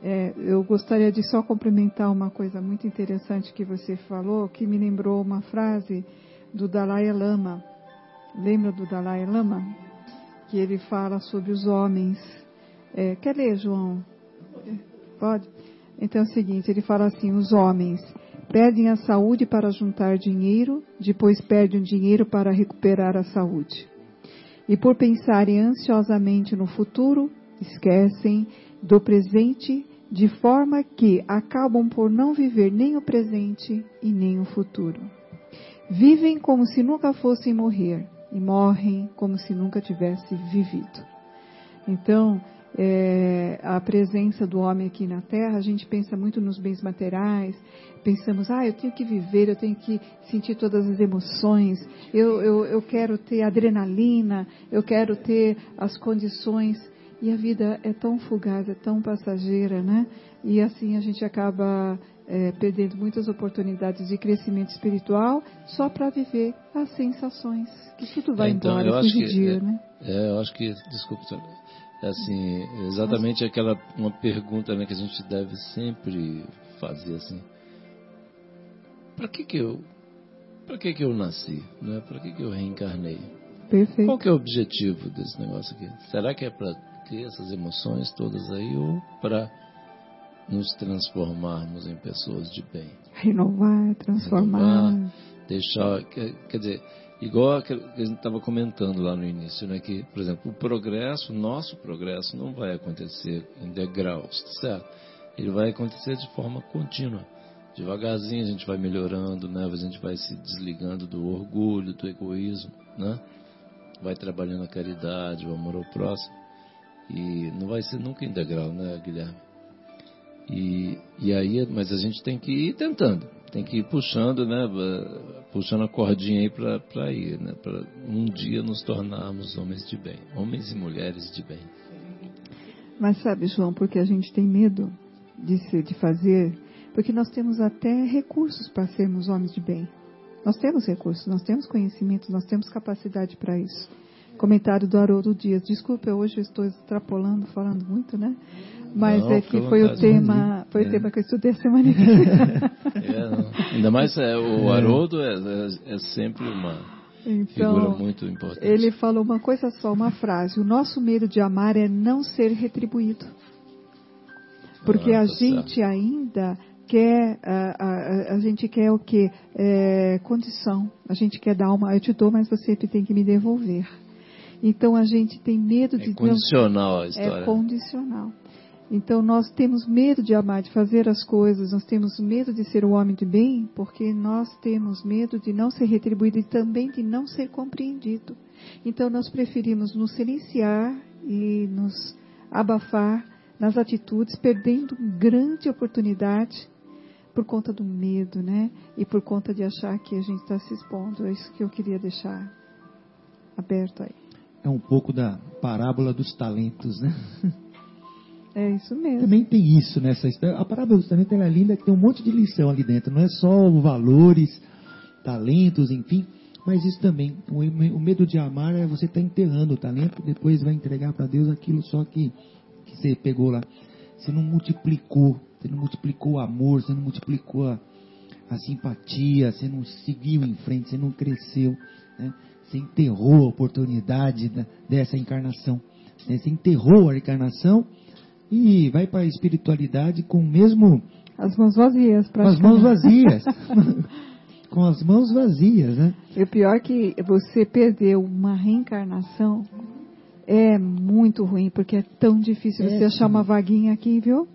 É, eu gostaria de só complementar uma coisa muito interessante que você falou, que me lembrou uma frase do Dalai Lama. Lembra do Dalai Lama? Que ele fala sobre os homens. É, quer ler, João? Pode? Então é o seguinte: ele fala assim: os homens perdem a saúde para juntar dinheiro, depois perdem o dinheiro para recuperar a saúde. E por pensarem ansiosamente no futuro, esquecem do presente de forma que acabam por não viver nem o presente e nem o futuro. Vivem como se nunca fossem morrer e morrem como se nunca tivesse vivido. Então, é, a presença do homem aqui na Terra, a gente pensa muito nos bens materiais, pensamos, ah, eu tenho que viver, eu tenho que sentir todas as emoções, eu, eu, eu quero ter adrenalina, eu quero ter as condições e a vida é tão fugaz, é tão passageira, né? E assim a gente acaba é, perdendo muitas oportunidades de crescimento espiritual só para viver as sensações, que tudo vai é, então, embora, fugir dia, é, né? É, eu acho que, desculpa, é assim, exatamente aquela uma pergunta né, que a gente deve sempre fazer assim. Para que que eu para que que eu nasci, né? Para que que eu reencarnei? Perfeito. Qual que é o objetivo desse negócio aqui? Será que é para ter essas emoções todas aí ou para nos transformarmos em pessoas de bem. Renovar, transformar. Renovar, deixar, quer, quer dizer, igual que a gente estava comentando lá no início, né, que, por exemplo, o progresso, nosso progresso, não vai acontecer em degraus, tá certo? Ele vai acontecer de forma contínua. Devagarzinho a gente vai melhorando, né? A gente vai se desligando do orgulho, do egoísmo, né? Vai trabalhando a caridade, o amor ao próximo. E não vai ser nunca integral, né, Guilherme? E, e aí, mas a gente tem que ir tentando, tem que ir puxando, né, puxando a cordinha aí para ir, né, para um dia nos tornarmos homens de bem, homens e mulheres de bem. Mas sabe, João, porque a gente tem medo de, ser, de fazer, porque nós temos até recursos para sermos homens de bem. Nós temos recursos, nós temos conhecimento, nós temos capacidade para isso. Comentário do Haroldo Dias. Desculpa, hoje eu estou extrapolando, falando muito, né? Mas não, é que foi o tema, foi é. o tema que eu estudei a semana é, Ainda mais é, o Haroldo é, é, é sempre uma então, figura muito importante. Ele falou uma coisa só, uma frase. O nosso medo de amar é não ser retribuído. Porque ah, tá a gente certo. ainda quer, a, a, a, gente quer o que? É, condição. A gente quer dar uma, eu te dou, mas você tem que me devolver. Então a gente tem medo é de. É condicional a história. É condicional. Então nós temos medo de amar, de fazer as coisas, nós temos medo de ser o homem de bem, porque nós temos medo de não ser retribuído e também de não ser compreendido. Então nós preferimos nos silenciar e nos abafar nas atitudes, perdendo grande oportunidade por conta do medo, né? E por conta de achar que a gente está se expondo. É isso que eu queria deixar aberto aí é um pouco da parábola dos talentos, né? É isso mesmo. Também tem isso nessa história. A parábola dos talentos é linda, que tem um monte de lição ali dentro. Não é só valores, talentos, enfim, mas isso também. O medo de amar é você estar tá enterrando o talento, depois vai entregar para Deus aquilo só que, que você pegou lá. você não multiplicou, você não multiplicou o amor, você não multiplicou a, a simpatia, você não seguiu em frente, você não cresceu, né? Você enterrou a oportunidade da, dessa encarnação. Né? Você enterrou a encarnação e vai para a espiritualidade com o mesmo. As mãos vazias, Com as mãos vazias. com as mãos vazias, né? E o pior é que você perdeu uma reencarnação é muito ruim, porque é tão difícil É, você achar sim. uma vaguinha aqui, viu?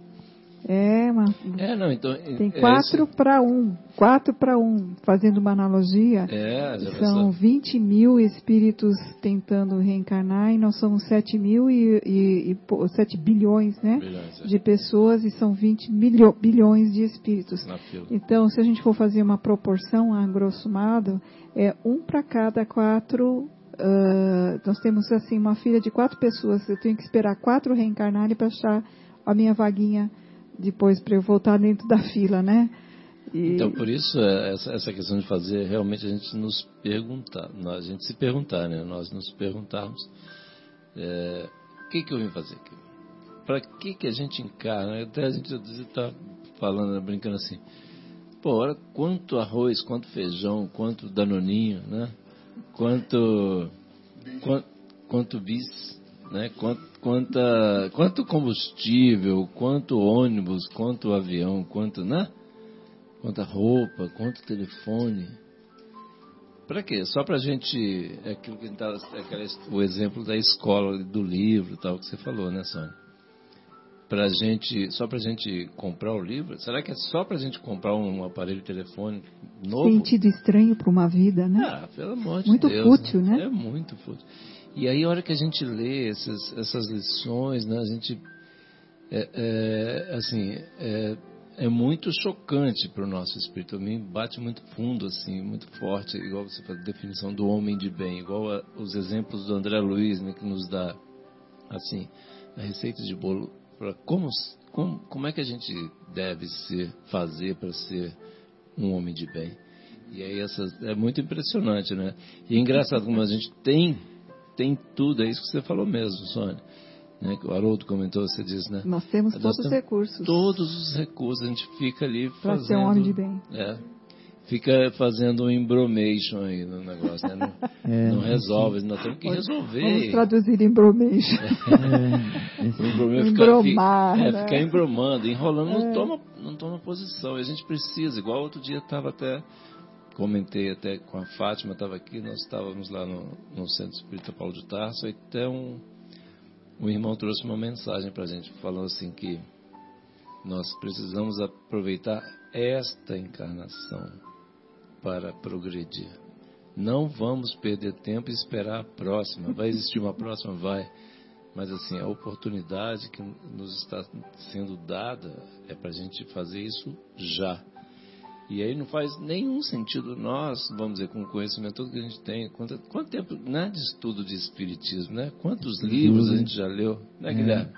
É, uma, É, não, então. tem é quatro para um, quatro para um, fazendo uma analogia. É, São pensou? 20 mil espíritos tentando reencarnar e nós somos 7 mil e, e, e pô, 7 bilhões, né? Bilhões, é. De pessoas e são 20 milho, bilhões de espíritos. Então, se a gente for fazer uma proporção, a grosso modo, é um para cada quatro. ah, nós temos assim uma fila de quatro pessoas. Eu tenho que esperar quatro reencarnarem para achar a minha vaguinha depois para eu voltar dentro da fila, né? E- Então, por isso, é, essa, questão de fazer realmente a gente nos perguntar, a gente se perguntar, né? Nós nos perguntarmos, é, o que, que eu vim fazer aqui? Para que, que a gente encarna? Até a gente está falando, né, brincando assim, pô, olha quanto arroz, quanto feijão, quanto danoninho, né? Quanto, quanto, quanto bis, né? Quanto, quanta, quanto combustível, quanto ônibus, quanto avião, quanto, né? quanta roupa, quanto telefone. Para quê? Só para a gente. É aquilo que a gente é aquela, o exemplo da escola, do livro tal que você falou, né, Sônia? Pra gente, só para a gente comprar o livro? Será que é só para a gente comprar um aparelho telefônico novo? Sentido estranho para uma vida, né? Ah, pelo amor de Muito Deus. fútil, né? É muito fútil. E aí, a hora que a gente lê essas, essas lições, né, a gente. É, é, assim, é, é muito chocante para o nosso espírito. A mim bate muito fundo, assim, muito forte, igual você fala, definição do homem de bem, igual a, os exemplos do André Luiz, né, que nos dá, assim, a receita de bolo para como, como, como é que a gente deve ser, fazer para ser um homem de bem. E aí essas, é muito impressionante, né? E é engraçado como a gente tem, tem tudo, é isso que você falou mesmo, Sônia. Né? O Haroldo comentou, você disse, né? Nós temos Nós todos os temos recursos. Todos os recursos, a gente fica ali Pra fazendo... ser um homem de bem. É. Fica fazendo um embromation aí no negócio, né? Não, É, não resolve, nós temos que Vamos resolver. traduzir em bromation. É, O embromation é Embromar, fica, é, né? ficar embromando, enrolando, não, toma, não toma posição. E a gente precisa, igual outro dia estava até, comentei até com a Fátima, estava aqui, nós estávamos lá no, no Centro Espírita Paulo de Tarso, e um, um irmão trouxe uma mensagem para a gente, falando assim que nós precisamos aproveitar esta encarnação para progredir. Não vamos perder tempo e esperar a próxima. Vai existir uma próxima? Vai. Mas assim, a oportunidade que nos está sendo dada é para a gente fazer isso já. E aí não faz nenhum sentido nós, vamos dizer, com o conhecimento todo que a gente tem, quanto, quanto tempo né, de estudo de espiritismo, né? Quantos livros a gente já leu, né, Guilherme?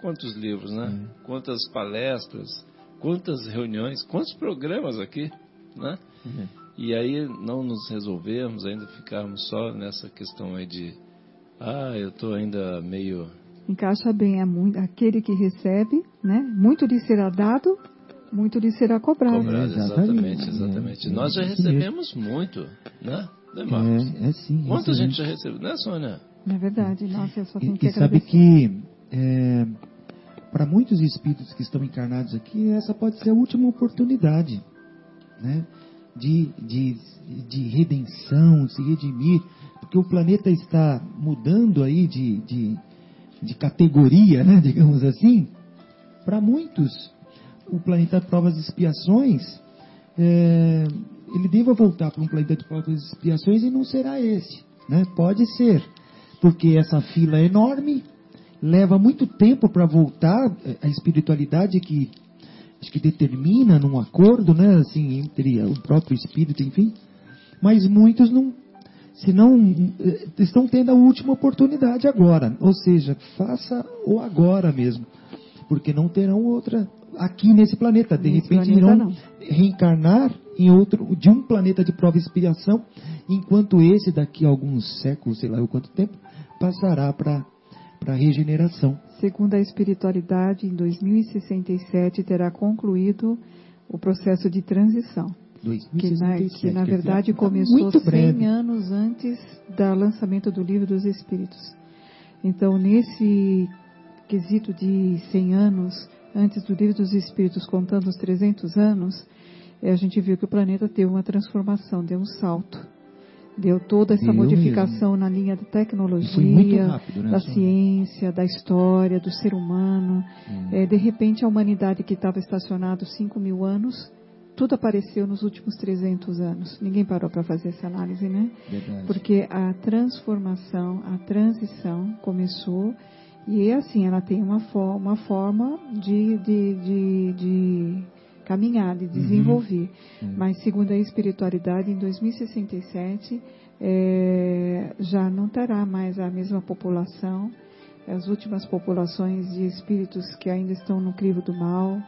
Quantos livros, né? Quantas palestras, quantas reuniões, quantos programas aqui, né? E aí não nos resolvermos, ainda ficarmos só nessa questão aí de, ah, eu estou ainda meio Encaixa bem, é muito, aquele que recebe, né? Muito lhe será dado, muito lhe será cobrado. cobrado. exatamente. Exatamente. É, Nós já é mesmo. recebemos muito, né? Né, Marcos? é, é sim. Quanta isso gente já recebeu, né, Sônia? É verdade? Nossa, eu só tenho E, que e sabe que é, para muitos espíritos que estão encarnados aqui, essa pode ser a última oportunidade né, de, de, de redenção, de se redimir, porque o planeta está mudando aí de, de, de categoria, né, digamos assim. Para muitos, o planeta de provas e expiações, é, ele deva voltar para um planeta de provas e expiações e não será esse. Né? Pode ser, porque essa fila é enorme, leva muito tempo para voltar eh, a espiritualidade que acho que determina num acordo, né, assim, entre o próprio espírito, enfim. Mas muitos não, se não eh, estão tendo a última oportunidade agora, ou seja, faça o agora mesmo, porque não terão outra aqui nesse planeta. De Nesse repente planeta, irão não. reencarnar em outro de um planeta de prova e expiação, enquanto esse daqui a alguns séculos, sei lá eu quanto tempo, passará para para regeneração. Segundo a espiritualidade, em 2067 terá concluído o processo de transição. 2067, que, na, que na verdade tá começou muito 100 breve. anos antes do lançamento do Livro dos Espíritos. Então, nesse quesito de 100 anos antes do Livro dos Espíritos, contando os 300 anos, eh, a gente viu que o planeta teve uma transformação, deu um salto. Deu toda essa Deu modificação na linha da tecnologia, rápido, né? da Sônia? ciência, da história, do ser humano. Hum. É, de repente, a humanidade que estava estacionada 5 mil anos, tudo apareceu nos últimos 300 anos. Ninguém parou para fazer essa análise, né? Verdade. Porque a transformação, a transição começou e assim ela tem uma, fo- uma forma de, de, de, de caminhar, de desenvolver. Uhum. Mas segundo a espiritualidade, em 2067 eh, já não terá mais a mesma população. As últimas populações de espíritos que ainda estão no crivo do mal,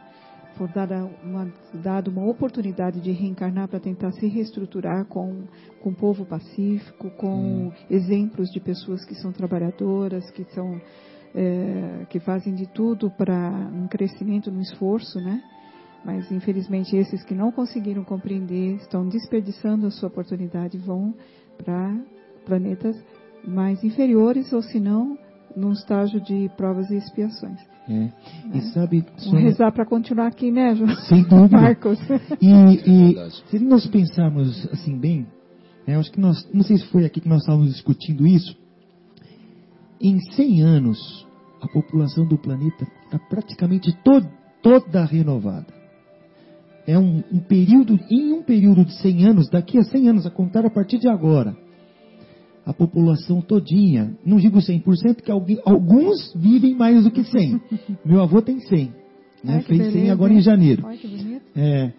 for dada uma, dado uma oportunidade de reencarnar para tentar se reestruturar com, com o povo pacífico, com exemplos de pessoas que são trabalhadoras, que são eh, que fazem de tudo para um crescimento, um esforço, né? Mas infelizmente esses que não conseguiram compreender estão desperdiçando a sua oportunidade, vão para planetas mais inferiores ou se não num estágio de provas e expiações. É. E sabe, Vamos Sônia, rezar para continuar aqui, né, João? sem dúvida. Marcos. E, e se nós pensarmos assim bem, né, acho que nós, não sei se foi aqui que nós estávamos discutindo isso, em 100 anos a população do planeta está praticamente to- toda renovada. É um, um período, em um período de 100 anos, daqui a 100 anos, a contar a partir de agora, a população todinha, não digo 100%, que alguém- alguns vivem mais do que 100. Meu avô tem 100, né? Ai, fez 100 beleza, agora hein? em janeiro. Olha que bonito. É.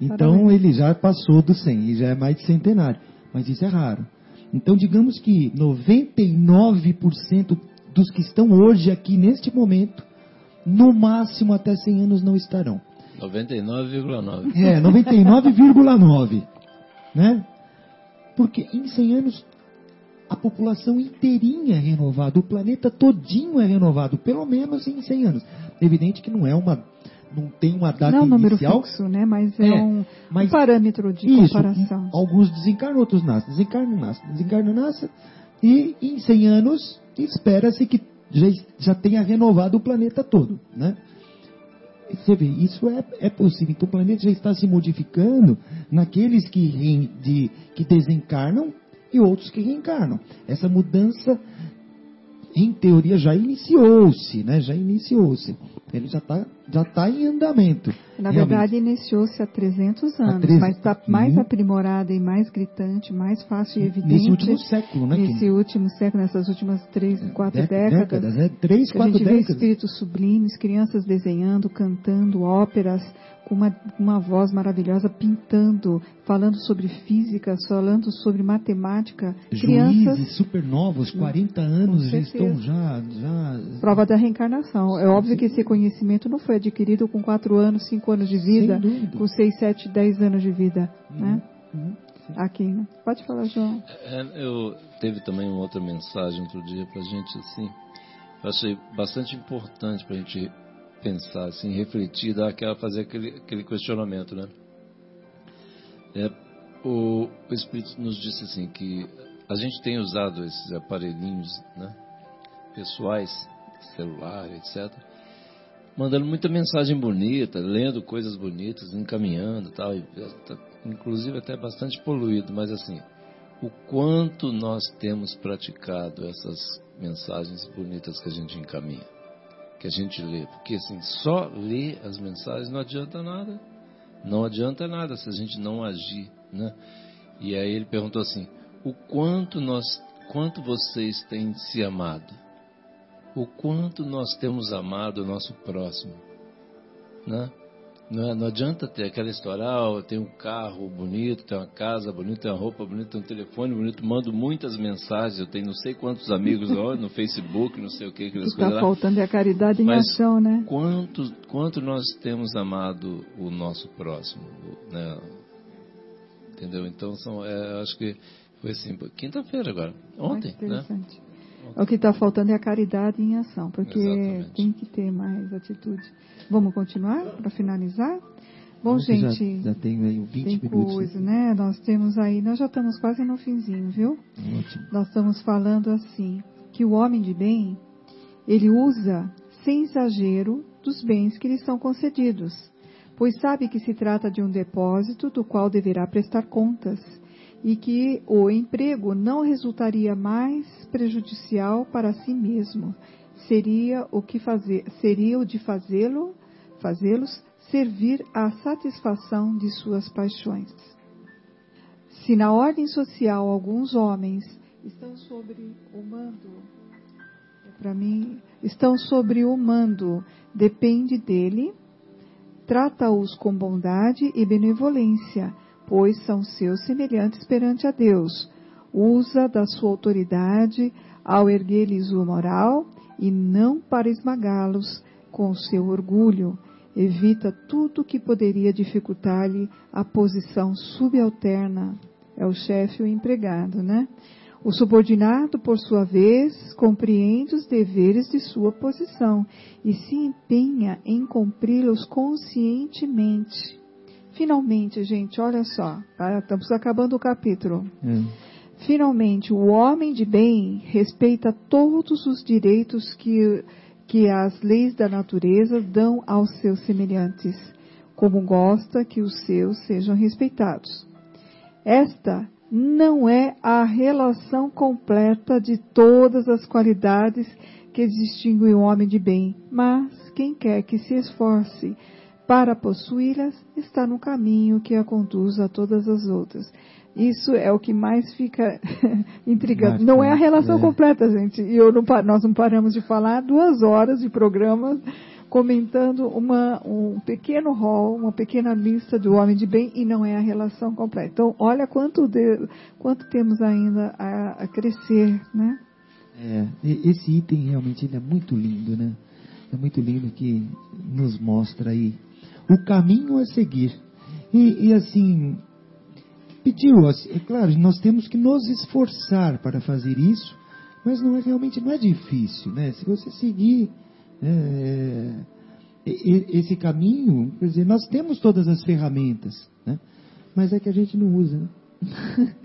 Então Parabéns. ele já passou do 100 e já é mais de centenário. Mas isso é raro. Então digamos que 99% dos que estão hoje aqui neste momento, no máximo até 100 anos não estarão. 99,9. É, 99,9. Né? Porque em 100 anos a população inteirinha é renovada, o planeta todinho é renovado, pelo menos em 100 anos. Evidente que não é uma não tem uma data Não é número inicial, fixo, né? Mas é, É, um, mas- um parâmetro de Isso, comparação. alguns desencarnam, outros nascem. Desencarnam, nascem. Desencarnam, nascem. E em 100 anos, espera-se que já, já tenha renovado o planeta todo. Né? Você vê, isso é, é possível. Então o planeta já está se modificando naqueles que, de- que desencarnam e outros que reencarnam. Essa mudança, em teoria, já iniciou-se. Né? Já iniciou-se. Ele já está já tá em andamento. Na Realmente. verdade, iniciou-se há 300 anos, 300, mas está mais aprimorada e mais gritante, mais fácil e evidente. Nesse último século, né? nesse último século, nessas últimas três, quatro Dé- décadas. né? Três, que a quatro gente vê décadas. espíritos sublimes, crianças desenhando, cantando óperas, com uma, uma voz maravilhosa, pintando, falando sobre física, falando sobre matemática. Crianças, Juízes supernovos, 40 anos, já estão já, já... prova da reencarnação. É óbvio que esse conhecimento não foi adquirido com quatro anos, cinco anos de vida, com seis, sete, dez anos de vida, né? Uhum. Aqui, né? Pode falar, João. É, eu teve também uma outra mensagem outro dia para a gente assim. Eu achei bastante importante para a gente pensar, assim, refletir, dar aquela, fazer aquele, aquele questionamento, né? É, o, o Espírito nos disse assim que a gente tem usado esses aparelhinhos, né? Pessoais, celular, etc. Mandando muita mensagem bonita, lendo coisas bonitas, encaminhando, tal, e, tá, inclusive até bastante poluído, mas assim, o quanto nós temos praticado essas mensagens bonitas que a gente encaminha, que a gente lê. Porque assim, só ler as mensagens não adianta nada. Não adianta nada se a gente não agir, né? E aí ele perguntou assim: o quanto nós, quanto vocês têm se amado? O quanto nós temos amado o nosso próximo, né? Não, é- não adianta ter aquela história, ah, eu tenho um carro bonito, tenho uma casa bonita, tenho uma roupa bonita, tenho um telefone bonito, mando muitas mensagens, eu tenho não sei quantos amigos no Facebook, não sei o que, aquelas está lá. faltando é a caridade em Mas ação, né? Quanto, quanto nós temos amado o nosso próximo, né? Entendeu? Então, são, é, acho que foi assim, quinta-feira agora, ontem, né? Interessante. O que está faltando é a caridade em ação, porque Exatamente. tem que ter mais atitude. Vamos continuar para finalizar? Bom, que já- gente, Já, tenho aí 20 tem minutos. coisa, né? Nós temos aí, nós já estamos quase no finzinho, viu? Ótimo. Nós estamos falando assim, que o homem de bem, ele usa sem exagero dos bens que lhe são concedidos, pois sabe que se trata de um depósito do qual deverá prestar contas e que o emprego não resultaria mais prejudicial para si mesmo. Seria o que fazer, seria o de fazê-lo, fazê-los servir à satisfação de suas paixões. Se na ordem social alguns homens estão sobre o mando, para mim, estão sobre o mando, depende dele, trata-os com bondade e benevolência, pois são seus semelhantes perante a Deus. Usa da sua autoridade ao erguer-lhes o moral e não para esmagá-los com seu orgulho. Evita tudo que poderia dificultar-lhe a posição subalterna. É o chefe o empregado, né? O subordinado, por sua vez, compreende os deveres de sua posição e se empenha em cumpri-los conscientemente. Finalmente, gente, olha só, tá? estamos acabando o capítulo. É. Finalmente, o homem de bem respeita todos os direitos que, que as leis da natureza dão aos seus semelhantes, como gosta que os seus sejam respeitados. Esta não é a relação completa de todas as qualidades que distinguem o homem de bem, mas quem quer que se esforce para possuí-las está no caminho que a conduz a todas as outras. Isso é o que mais fica intrigante. Não é a relação É. completa, gente. E não nós não paramos de falar duas horas de programa comentando uma, um pequeno rol, uma pequena lista do homem de bem e não é a relação completa. Então, olha quanto, de- quanto temos ainda a, a crescer, né? É, esse item realmente ele é muito lindo, né? É muito lindo que nos mostra aí o caminho a seguir. E, e assim, pediu, é claro, nós temos que nos esforçar para fazer isso, mas não é realmente não é difícil, né? Se você seguir é, e- e- esse caminho, quer dizer, nós temos todas as ferramentas, né? Mas é que a gente não usa, né?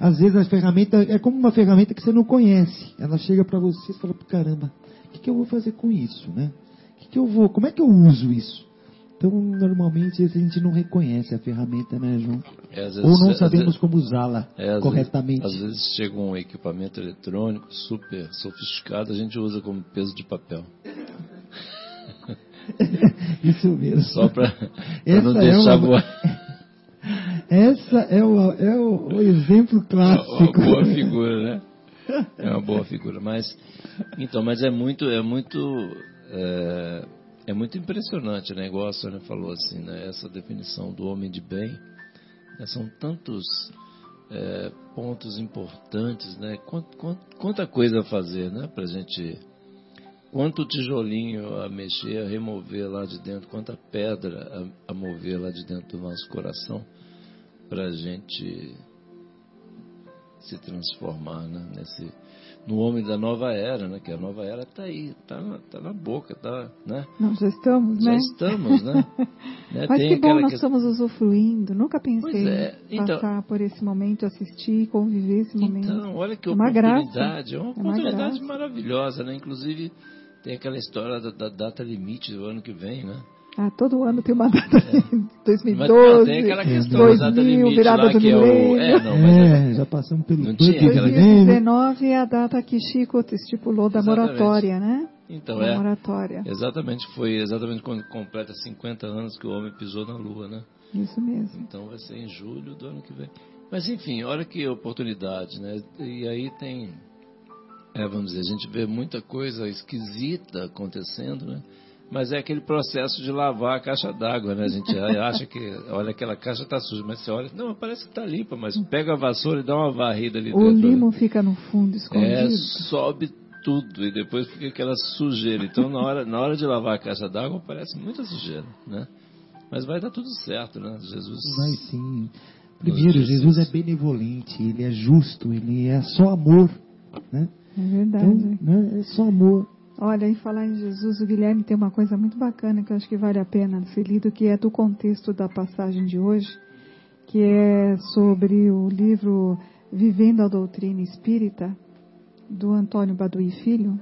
Às vezes a ferramenta é como uma ferramenta que você não conhece. Ela chega para você e fala, caramba, o que, que eu vou fazer com isso, né? O que, que eu vou, como é que eu uso isso? Então, normalmente a gente não reconhece a ferramenta, né, João? É, vezes- Ou não às sabemos como usá-la é, corretamente. Vezes, às vezes chega um equipamento eletrônico super sofisticado, a gente usa como peso de papel. Isso mesmo. Só para não é deixar uma- voar. Essa é o, é o, o exemplo uma clássico. boa figura, né? É uma boa figura, mas então, mas é muito, é muito, é, é muito impressionante, né? Igual a Sônia falou assim, né? Essa definição do homem de bem, né? são tantos é, pontos importantes, né? Quant- quant- quanta coisa a fazer, né? Para gente, quanto tijolinho a mexer, a remover lá de dentro, quanta pedra a, a mover lá de dentro do nosso coração, para a gente se transformar né, nesse no homem da nova era, né? Que a nova era está aí, está na, tá na boca, tá, né? Nós já estamos, Já né? estamos, né? Né, Mas tem que bom nós que- estamos usufruindo. Nunca pensei é, em então- passar por esse momento, assistir, conviver esse momento. Então, olha que É oportunidade, é uma É uma oportunidade maravilhosa, né? Inclusive tem aquela história da, da data limite do ano que vem, né? Ah, todo ano tem uma data Mas não, 2012, tem aquela questão da data 2000, limite virada lá do que é o milênio. é, não, mas é- É, já passamos pelo Não tinha aquela- milênios. 2019 é a data que Chico estipulou da Exatamente. moratória, né? então Da é moratória. exatamente foi exatamente quando completa 50 anos que o homem pisou na lua, né? Isso mesmo. Então vai ser em julho do ano que vem. Mas enfim, olha que oportunidade, né? E aí tem, é, vamos dizer, a gente vê muita coisa esquisita acontecendo, né? Mas é aquele processo de lavar a caixa d'água, né? A gente acha que, olha, aquela caixa está suja, mas você olha, não, parece que está limpa, mas pega a vassoura e dá uma varrida ali O dentro. né? limo fica no fundo, É, escondido. sobe tudo e depois fica aquela sujeira. Então, na hora, na hora de lavar a caixa d'água, parece muita sujeira, né? Mas vai dar tudo certo, né? Jesus. Vai sim. Primeiro, Jesus é benevolente, ele é justo, ele é só amor, né? É verdade. Então, né, é só amor. Olha, em falar em Jesus, o Guilherme tem uma coisa muito bacana que eu acho que vale a pena ser lido, que é do contexto da passagem de hoje, que é sobre o livro Vivendo a Doutrina Espírita, do Antônio Baduí Filho,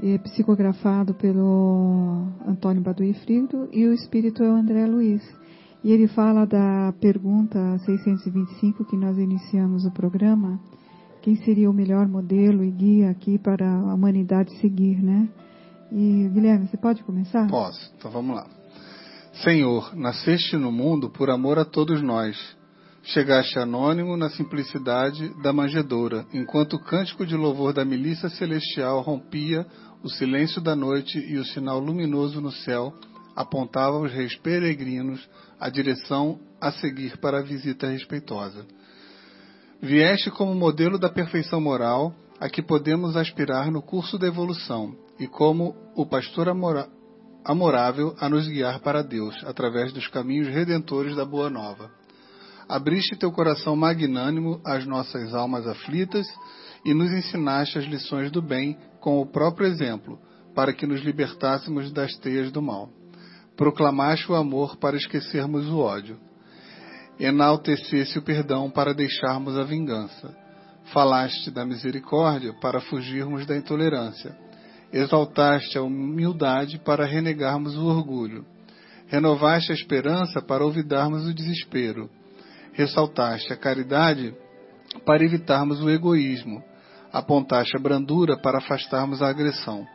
é psicografado pelo Antônio Baduí Filho, e o espírito é o André Luiz. E ele fala da pergunta 625 que nós iniciamos o programa, quem seria o melhor modelo e guia aqui para a humanidade seguir, né? E Guilherme, você pode começar? Posso, então vamos lá. Senhor, nasceste no mundo por amor a todos nós. Chegaste anônimo na simplicidade da manjedoura, enquanto o cântico de louvor da milícia celestial rompia o silêncio da noite e o sinal luminoso no céu apontava aos reis peregrinos a direção a seguir para a visita respeitosa. Vieste como modelo da perfeição moral a que podemos aspirar no curso da evolução e como o pastor amora amorável a nos guiar para Deus através dos caminhos redentores da Boa Nova. Abriste teu coração magnânimo às nossas almas aflitas e nos ensinaste as lições do bem com o próprio exemplo, para que nos libertássemos das teias do mal. Proclamaste o amor para esquecermos o ódio. Enaltecesse o perdão para deixarmos a vingança. Falaste da misericórdia para fugirmos da intolerância. Exaltaste a humildade para renegarmos o orgulho. Renovaste a esperança para olvidarmos o desespero. Ressaltaste a caridade para evitarmos o egoísmo. Apontaste a brandura para afastarmos a agressão.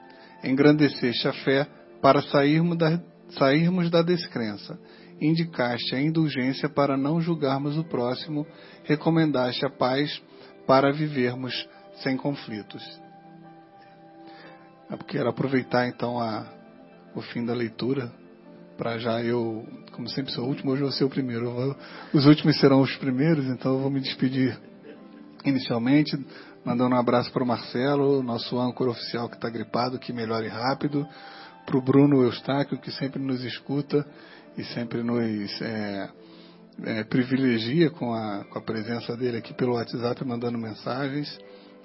Engrandeceste a fé para sairmos da, sairmos da descrença. Indicaste a indulgência para não julgarmos o próximo. Recomendaste a paz para vivermos sem conflitos. Eu quero aproveitar então a, o fim da leitura para já eu, como sempre sou o último, hoje vou ser o primeiro. Vou, os últimos serão os primeiros, então eu vou me despedir inicialmente, mandando um abraço para o Marcelo, nosso âncora oficial que está gripado, que melhore rápido, para o Bruno Eustáquio, que sempre nos escuta e sempre nos é, é, privilegia com a, com a presença dele aqui pelo WhatsApp, mandando mensagens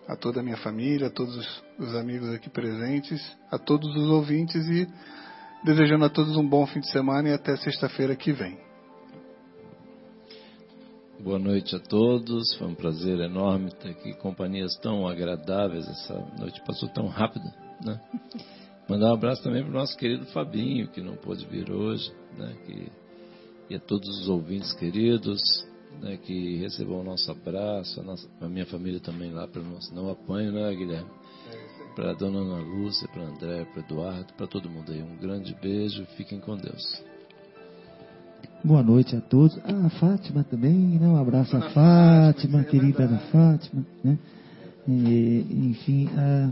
a toda a minha família, a todos os, os amigos aqui presentes, a todos os ouvintes e desejando a todos um bom fim de semana e até sexta-feira que vem. Boa noite a todos, foi um prazer enorme ter aqui companhias tão agradáveis. Essa noite passou tão rápido, né? Mandar um abraço também para o nosso querido Fabinho, que não pôde vir hoje, né? Que, e a todos os ouvintes queridos, né? Que recebam o nosso abraço, a, nossa, a minha família também lá, para não apanho, né, Guilherme? para a dona Ana Lúcia, para André, para Eduardo, para todo mundo aí. Um grande beijo, fiquem com Deus. Boa noite a todos. Ah, a Fátima também, né? Um abraço a Fátima, querida Ana Fátima, né? E, enfim, ah,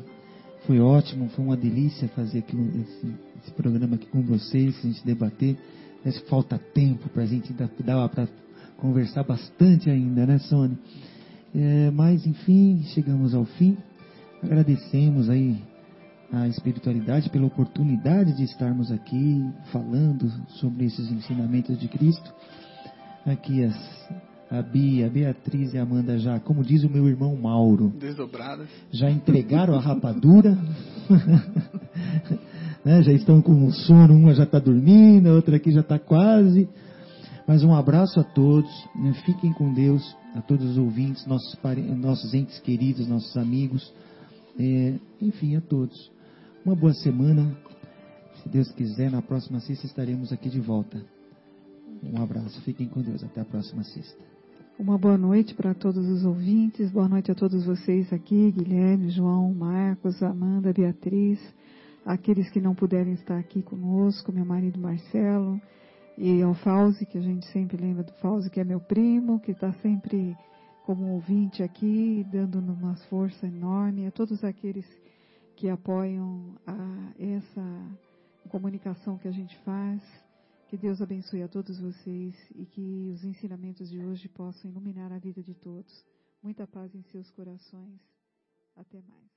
foi ótimo, foi uma delícia fazer aqui esse, esse, programa aqui com vocês, a gente debater. Mas falta tempo para a gente dar para conversar bastante ainda, né, Sônia? É, mas, enfim, chegamos ao fim. Agradecemos aí a espiritualidade pela oportunidade de estarmos aqui falando sobre esses ensinamentos de Cristo. Aqui as, a Bia, a Beatriz e a Amanda já, como diz o meu irmão Mauro, desdobradas, já entregaram a rapadura, né? já estão com sono, uma já está dormindo, a outra aqui já está quase. Mas um abraço a todos, né? fiquem com Deus, a todos os ouvintes, nossos, nossos entes queridos, nossos amigos. É, enfim, a todos. Uma boa semana. Se Deus quiser, na próxima sexta estaremos aqui de volta. Um abraço. Fiquem com Deus. Até a próxima sexta. Uma boa noite para todos os ouvintes. Boa noite a todos vocês aqui, Guilherme, João, Marcos, Amanda, Beatriz, aqueles que não puderem estar aqui conosco, meu marido Marcelo, e ao Fauzi, que a gente sempre lembra do Fauzi, que é meu primo, que está sempre como ouvinte aqui, dando uma força enorme a todos aqueles que apoiam a essa comunicação que a gente faz. Que Deus abençoe a todos vocês e que os ensinamentos de hoje possam iluminar a vida de todos. Muita paz em seus corações. Até mais.